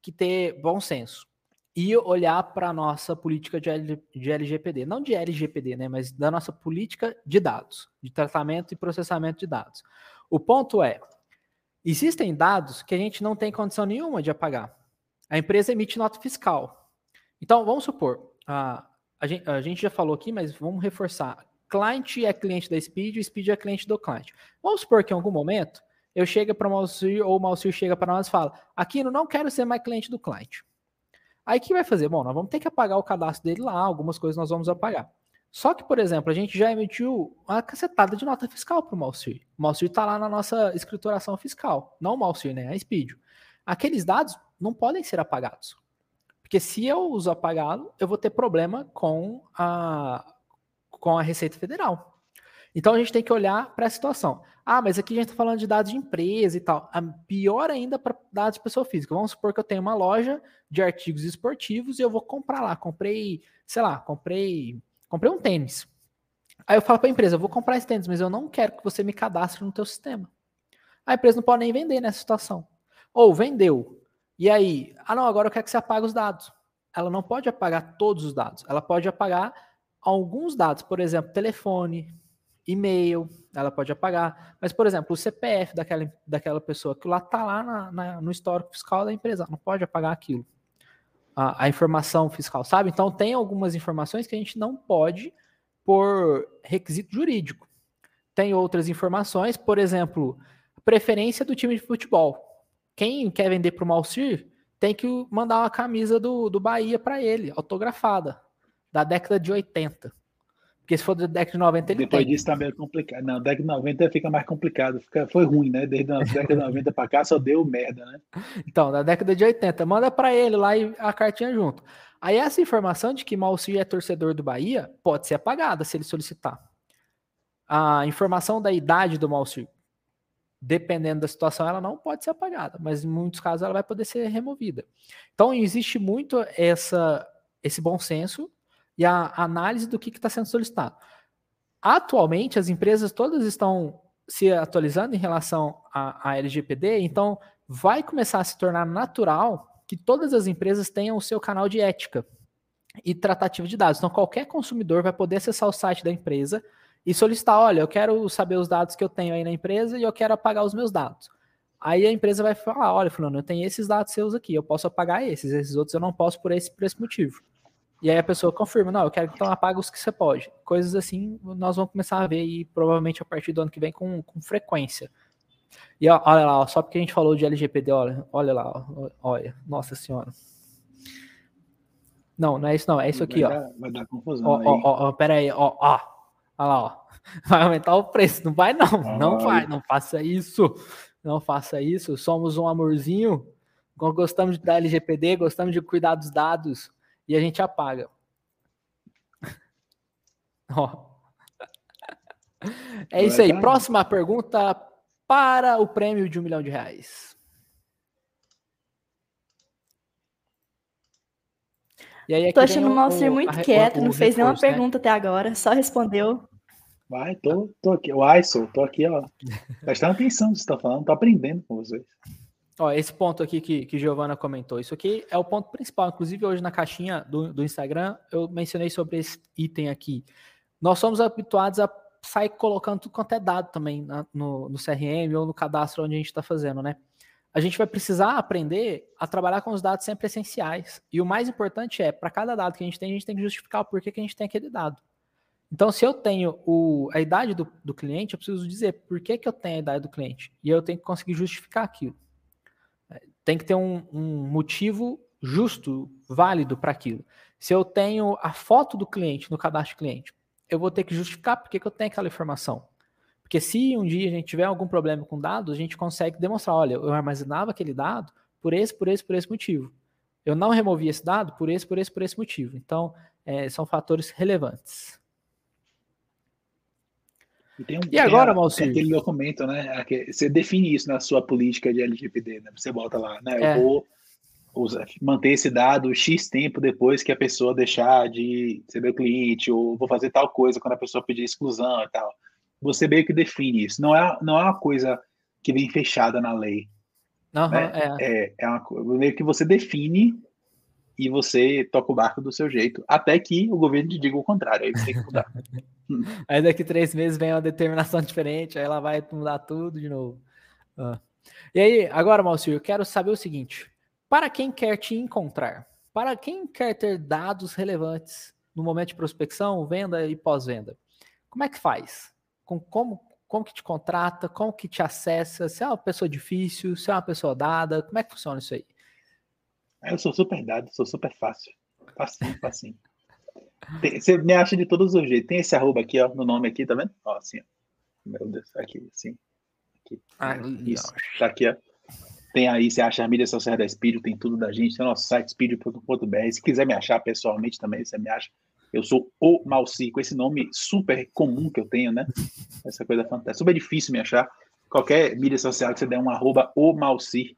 que ter bom senso e olhar para a nossa política de, L, de LGPD, não de LGPD, né, mas da nossa política de dados, de tratamento e processamento de dados. O ponto é, existem dados que a gente não tem condição nenhuma de apagar. A empresa emite nota fiscal. Então, vamos supor, a, a, gente, a gente já falou aqui, mas vamos reforçar client é cliente da Speed, o Speed é cliente do cliente. Vamos supor que em algum momento eu chego para o Malcir ou o Malcir chega para nós e fala: Aqui não quero ser mais cliente do cliente. Aí o que vai fazer? Bom, nós vamos ter que apagar o cadastro dele lá, algumas coisas nós vamos apagar. Só que, por exemplo, a gente já emitiu uma cacetada de nota fiscal para o Malcir. O Malcir está lá na nossa escrituração fiscal, não o Malcir, né? A Speed. Aqueles dados não podem ser apagados. Porque se eu uso apagá-lo, eu vou ter problema com a, com a Receita Federal. Então a gente tem que olhar para a situação. Ah, mas aqui a gente está falando de dados de empresa e tal. A pior ainda para dados de pessoa física. Vamos supor que eu tenho uma loja de artigos esportivos e eu vou comprar lá. Comprei, sei lá, comprei, comprei um tênis. Aí eu falo para a empresa, eu vou comprar esse tênis, mas eu não quero que você me cadastre no teu sistema. A empresa não pode nem vender nessa situação. Ou vendeu. E aí, ah não, agora eu quero que você apague os dados. Ela não pode apagar todos os dados. Ela pode apagar alguns dados, por exemplo, telefone, e-mail, ela pode apagar. Mas, por exemplo, o CPF daquela, daquela pessoa que lá está lá na, na, no histórico fiscal da empresa, não pode apagar aquilo. A, a, informação fiscal, sabe? Então, tem algumas informações que a gente não pode por requisito jurídico. Tem outras informações, por exemplo, preferência do time de futebol. Quem quer vender para o Malcir tem que mandar uma camisa do, do Bahia para ele, autografada da década de 80. Porque se for da década de 90, ele Depois tem. disso tá meio complicado. Não, década de 90 fica mais complicado. Fica, foi ruim, né? Desde a década de 90 para cá só deu merda, né? *laughs* Então, da década de 80, manda para ele lá e a cartinha junto. Aí essa informação de que Malci é torcedor do Bahia pode ser apagada se ele solicitar. A informação da idade do Malci, dependendo da situação, ela não pode ser apagada, mas em muitos casos ela vai poder ser removida. Então existe muito essa, esse bom senso a análise do que está sendo solicitado. Atualmente, as empresas todas estão se atualizando em relação à, à LGPD, então vai começar a se tornar natural que todas as empresas tenham o seu canal de ética e tratativa de dados. Então, qualquer consumidor vai poder acessar o site da empresa e solicitar: olha, eu quero saber os dados que eu tenho aí na empresa e eu quero apagar os meus dados. Aí a empresa vai falar: olha, Fulano, eu tenho esses dados seus aqui, eu posso apagar esses, esses outros eu não posso por esse, por esse motivo. E aí a pessoa confirma: não, eu quero que então apague os que você pode. Coisas assim nós vamos começar a ver e provavelmente a partir do ano que vem com, com frequência. E ó, olha lá, ó, só porque a gente falou de LGPD, olha, olha lá, ó, olha, nossa senhora. Não, não é isso não, é isso aqui, vai ó. Dar, vai dar confusão Ó, aí. ó, ó, ó, pera aí, ó, ó, olha lá, ó. *laughs* Vai aumentar o preço, não vai não, não Ai. vai, não faça isso, não faça isso. Somos um amorzinho, gostamos da LGPD, gostamos de cuidar dos dados e a gente apaga. *laughs* Ó. É isso aí. Vai dar. Próxima pergunta para o prêmio de um milhão de reais. E aí, aqui Tô achando o Malcir a muito re- quieto, o não fez nenhuma né? pergunta até agora, só respondeu. Vai, tô, tô aqui. O Aisson, tô aqui, ó. Prestando atenção no que você tá falando, tô aprendendo com vocês. Ó, esse ponto aqui que, que Giovana comentou, isso aqui é o ponto principal. Inclusive, hoje na caixinha do, do Instagram, eu mencionei sobre esse item aqui. Nós somos habituados a sair colocando tudo quanto é dado também na- no, no CRM ou no cadastro onde a gente está fazendo, né? A gente vai precisar aprender a trabalhar com os dados sempre essenciais. E o mais importante é, para cada dado que a gente tem, a gente tem que justificar o porquê que a gente tem aquele dado. Então, se eu tenho o, a idade do, do cliente, eu preciso dizer por que, que eu tenho a idade do cliente. E eu tenho que conseguir justificar aquilo tem que ter um, um motivo justo, válido para aquilo. Se eu tenho a foto do cliente no cadastro cliente, eu vou ter que justificar por que que eu tenho aquela informação. Porque se um dia a gente tiver algum problema com dados, a gente consegue demonstrar, olha, eu armazenava aquele dado por esse, por esse, por esse motivo. Eu não removi esse dado por esse, por esse, por esse motivo. Então, é, são fatores relevantes. E, um- E agora, Malcir? Tem aquele documento, né? aque- Você define isso na sua política de LGPD, né? Você bota lá, né? É. Eu vou usar- manter esse dado X tempo depois que a pessoa deixar de ser meu cliente, ou vou fazer tal coisa quando a pessoa pedir exclusão e tal. Você meio que define isso. Não é, não é uma coisa que vem fechada na lei. Aham, Né? é. É, é uma coisa meio que você define e você toca o barco do seu jeito, até que o governo te diga o contrário. Aí você tem que mudar. *laughs* Aí daqui três meses vem uma determinação *laughs* diferente, aí ela vai mudar tudo de novo. Ah. E aí, agora, Malcir, eu quero saber o seguinte: para quem quer te encontrar, para quem quer ter dados relevantes no momento de prospecção, venda e pós-venda, como é que faz? Com, como, como que te contrata? Como que te acessa? Se é uma pessoa difícil, se é uma pessoa dada, como é que funciona isso aí? Eu sou super dado, sou super fácil. Facinho, facinho. Tem- Você me acha de todos os jeitos. Tem esse arroba aqui, ó, no nome aqui, tá vendo? Ó, assim, ó. Meu Deus, aqui, assim. Aqui. Ali, Isso, tá aqui, ó. Tem aí, você acha a mídia social da Speed, tem tudo da gente, tem o nosso site speed.com.br. Se quiser me achar pessoalmente também, você me acha. Eu sou o Malci, com esse nome super comum que eu tenho, né? Essa coisa fantástica. Super difícil me achar. Qualquer mídia social que você der um arroba o Malci,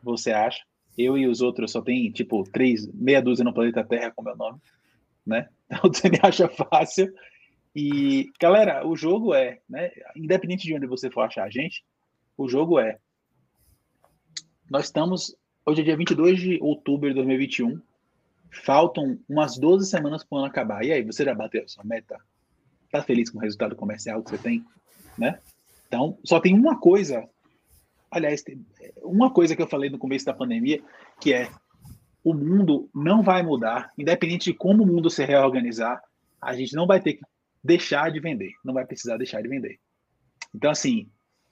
você acha. Eu e os outros só tem, tipo, três, meia dúzia no planeta Terra com meu nome, né? *laughs* Então você me acha fácil. E, galera, o jogo é, né? Independente de onde você for achar a gente, o jogo é. Nós estamos. Hoje é dia 22 de outubro de 2021. Faltam umas 12 semanas para o ano acabar. E aí, você já bateu a sua meta? Tá feliz com o resultado comercial que você tem? Né? Então, só tem uma coisa. Aliás, tem uma coisa que eu falei no começo da pandemia, que é o mundo não vai mudar, independente de como o mundo se reorganizar, a gente não vai ter que deixar de vender, não vai precisar deixar de vender. Então, assim,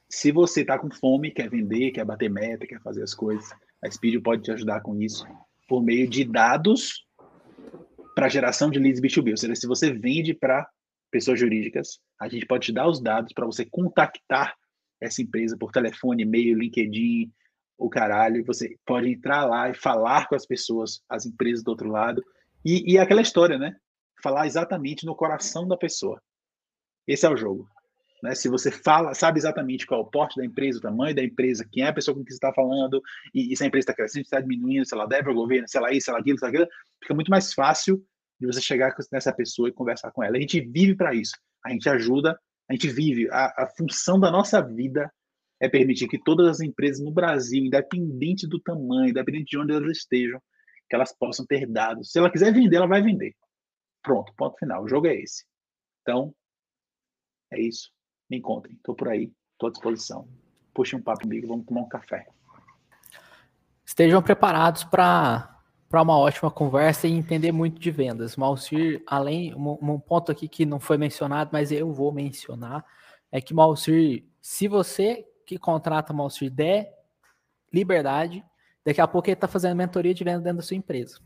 se você está com fome, quer vender, quer bater meta, quer fazer as coisas, a Speed pode te ajudar com isso por meio de dados para geração de leads B2B. Ou seja, se você vende para pessoas jurídicas, a gente pode te dar os dados para você contactar essa empresa por telefone, e-mail, LinkedIn, o caralho. Você pode entrar lá e falar com as pessoas, as empresas do outro lado. E, e aquela história, né? Falar exatamente no coração da pessoa. Esse é o jogo. Né? Se você fala, sabe exatamente qual é o porte da empresa, o tamanho da empresa, quem é a pessoa com quem você está falando, e, e se a empresa está crescendo, está diminuindo, se ela deve ao governo, se ela isso, se ela aquilo, se ela aquilo, fica muito mais fácil de você chegar nessa pessoa e conversar com ela. A gente vive para isso. A gente ajuda A gente vive, a, a função da nossa vida é permitir que todas as empresas no Brasil, independente do tamanho, independente de onde elas estejam, que elas possam ter dados. Se ela quiser vender, ela vai vender. Pronto, ponto final. O jogo é esse. Então, é isso. Me encontrem. Estou por aí. Estou à disposição. Puxe um papo comigo. Vamos tomar um café. Estejam preparados para para uma ótima conversa e entender muito de vendas. Malcir, além, um, um, ponto aqui que não foi mencionado, mas eu vou mencionar, é que Malcir, se você que contrata Malcir der liberdade, daqui a pouco ele está fazendo mentoria de venda dentro da sua empresa.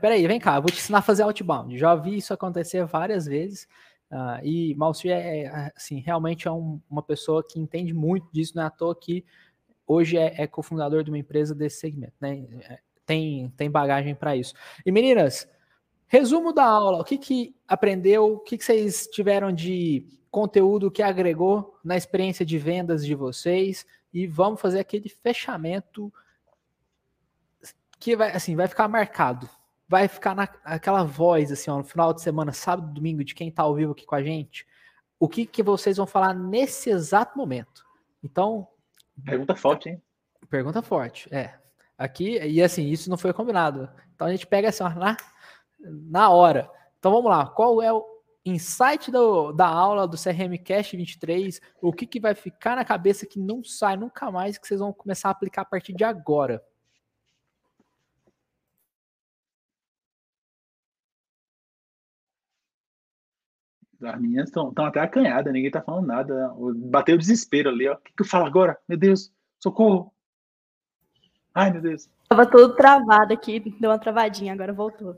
Peraí, vem cá, eu vou te ensinar a fazer outbound. Já vi isso acontecer várias vezes. Uh, e Malcir é, é, assim, realmente é um, uma pessoa que entende muito disso, não é à toa que hoje é, é cofundador de uma empresa desse segmento, né? É, tem, tem bagagem para isso. E meninas, resumo da aula, o que, que aprendeu, o que, que vocês tiveram de conteúdo que agregou na experiência de vendas de vocês e vamos fazer aquele fechamento que vai assim vai ficar marcado vai ficar naquela voz assim ó, no final de semana sábado domingo de quem está ao vivo aqui com a gente o que que vocês vão falar nesse exato momento então Pergunta forte, hein? Pergunta forte, é. Aqui, e assim, isso não foi combinado. Então a gente pega assim, ó, na, na hora. Então vamos lá, qual é o insight do, da aula do CRM Cast 23? O que, que vai ficar na cabeça que não sai nunca mais, que vocês vão começar a aplicar a partir de agora? As meninas estão até acanhadas, ninguém tá falando nada. Bateu o desespero ali, ó. O que, que eu falo agora? Meu Deus, socorro! Ai, meu Deus. Tava todo travado aqui, deu uma travadinha, agora voltou.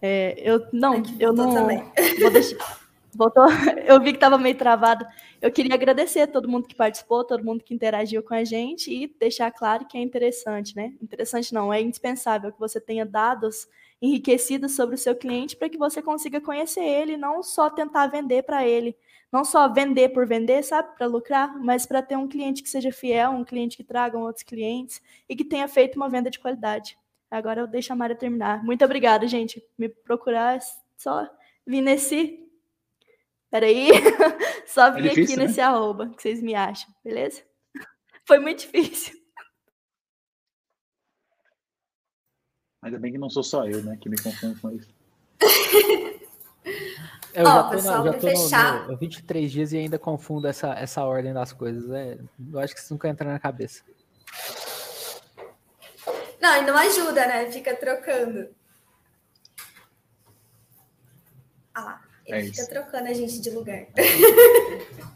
É, eu não, Aqui eu não. Também. *laughs* Vou deixar, voltou. *laughs* Eu vi que tava meio travado. Eu queria agradecer a todo mundo que participou, todo mundo que interagiu com a gente e deixar claro que é interessante, né? Interessante não, é indispensável que você tenha dados enriquecidos sobre o seu cliente para que você consiga conhecer ele, não só tentar vender para ele, não só vender por vender, sabe, para lucrar, mas para ter um cliente que seja fiel, um cliente que traga outros clientes e que tenha feito uma venda de qualidade. Agora eu deixo a Mara terminar. Muito obrigada, gente. Me procurar só vir nesse. Peraí. *laughs* só vir é difícil, aqui né? nesse arroba que vocês me acham, beleza? *laughs* Foi muito difícil. Ainda bem que não sou só eu, né, que me confundo com isso. *laughs* Eu já tô, pessoal, já tô fechar. no, no 23 dias e ainda confundo essa, essa ordem das coisas. É, eu acho que isso nunca entra na cabeça. Não, e não ajuda, né? Fica trocando. Ah lá, ele é fica isso. trocando a gente de lugar. *laughs*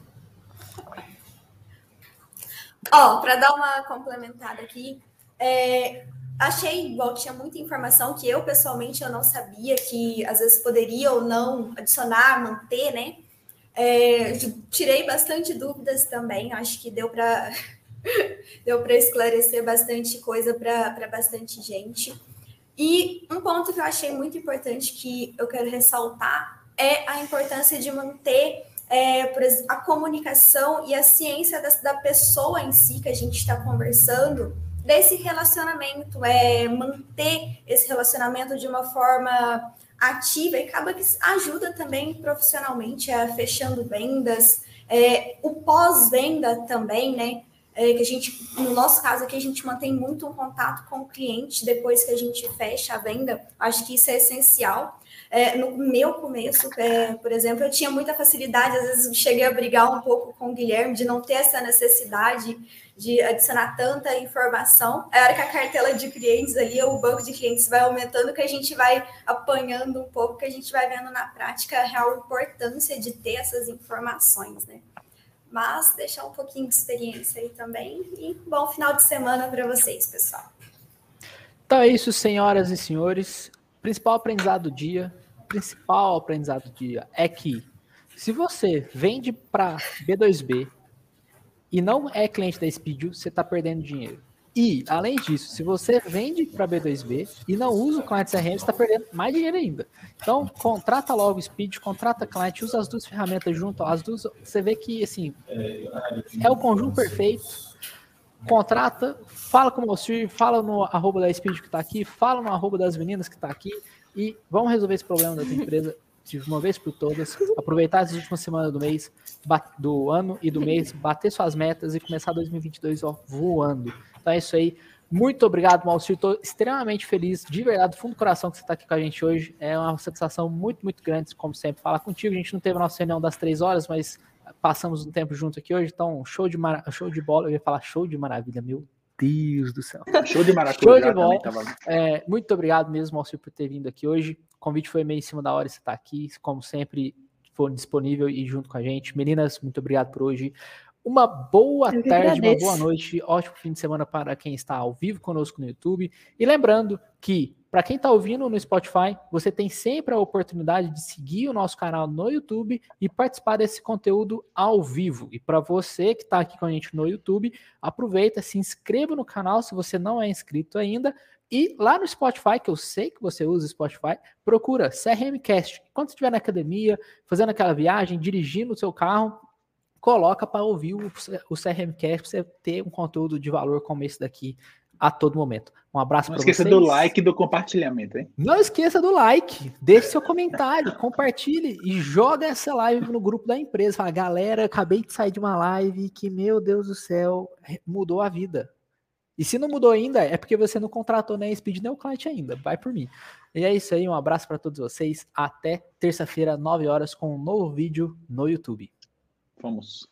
Ó, para dar uma complementada aqui, é, achei igual tinha muita informação que eu pessoalmente eu não sabia que às vezes poderia ou não adicionar, manter, né? É, tirei bastante dúvidas também, acho que deu para *laughs* deu para esclarecer bastante coisa para bastante gente. E um ponto que eu achei muito importante que eu quero ressaltar é a importância de manter é, a comunicação e a ciência da, da pessoa em si que a gente está conversando desse relacionamento, é manter esse relacionamento de uma forma ativa e acaba que ajuda também profissionalmente a fechando vendas, é, o pós-venda também, né? É, que a gente, no nosso caso aqui, a gente mantém muito um contato com o cliente depois que a gente fecha a venda. Acho que isso é essencial. É, no meu começo, é, por exemplo, eu tinha muita facilidade, às vezes cheguei a brigar um pouco com o Guilherme de não ter essa necessidade de adicionar tanta informação. É hora que a cartela de clientes ali, o banco de clientes vai aumentando, que a gente vai apanhando um pouco, que a gente vai vendo na prática a real importância de ter essas informações, né? Mas deixar um pouquinho de experiência aí também. E bom final de semana para vocês, pessoal. Então é isso, senhoras e senhores. Principal aprendizado do dia, principal aprendizado do dia é que se você vende para B2B e não é cliente da Speedio, você está perdendo dinheiro. E, além disso, se você vende para B2B e não usa o cliente CRM, você está perdendo mais dinheiro ainda. Então, contrata logo o Speed, contrata cliente, usa as duas ferramentas junto. As duas, você vê que, assim, é o conjunto perfeito. Contrata, fala com o Moacir, fala no arroba da Speed que está aqui, fala no arroba das meninas que está aqui e vamos resolver esse problema da tua *laughs* empresa de uma vez por todas, aproveitar as últimas semanas do mês, do ano e do mês, bater suas metas e começar 2022 ó, voando. Então é isso aí. Muito obrigado, Maurício. Estou extremamente feliz, de verdade, do fundo do coração que você está aqui com a gente hoje. É uma satisfação muito, muito grande, como sempre, falar contigo. A gente não teve a nossa reunião das três horas, mas passamos um tempo junto aqui hoje. Então, show de, mar... show de bola. Eu ia falar show de maravilha, meu Deus do céu. Show de maravilha. Show de bola. É, muito obrigado mesmo, Maurício, por ter vindo aqui hoje. O convite foi meio em cima da hora você está aqui. Como sempre, for disponível e junto com a gente. Meninas, muito obrigado por hoje. Uma boa tarde, uma boa noite, ótimo fim de semana para quem está ao vivo conosco no YouTube. E lembrando que, para quem está ouvindo no Spotify, você tem sempre a oportunidade de seguir o nosso canal no YouTube e participar desse conteúdo ao vivo. E para você que está aqui com a gente no YouTube, aproveita, se inscreva no canal se você não é inscrito ainda. E lá no Spotify, que eu sei que você usa Spotify, procura CRMcast. Quando você estiver na academia, fazendo aquela viagem, dirigindo o seu carro, coloca para ouvir o, o CRMcast para você ter um conteúdo de valor como esse daqui a todo momento. Um abraço para vocês. Não esqueça do like e do compartilhamento, hein? Não esqueça do like, deixe seu comentário, *laughs* compartilhe e joga essa live no grupo da empresa. Fala, galera, acabei de sair de uma live que, meu Deus do céu, mudou a vida. E se não mudou ainda, é porque você não contratou nem Speed nem o cliente ainda. Vai por mim. E é isso aí, um abraço para todos vocês. Até terça-feira, 9 horas, com um novo vídeo no YouTube. Vamos.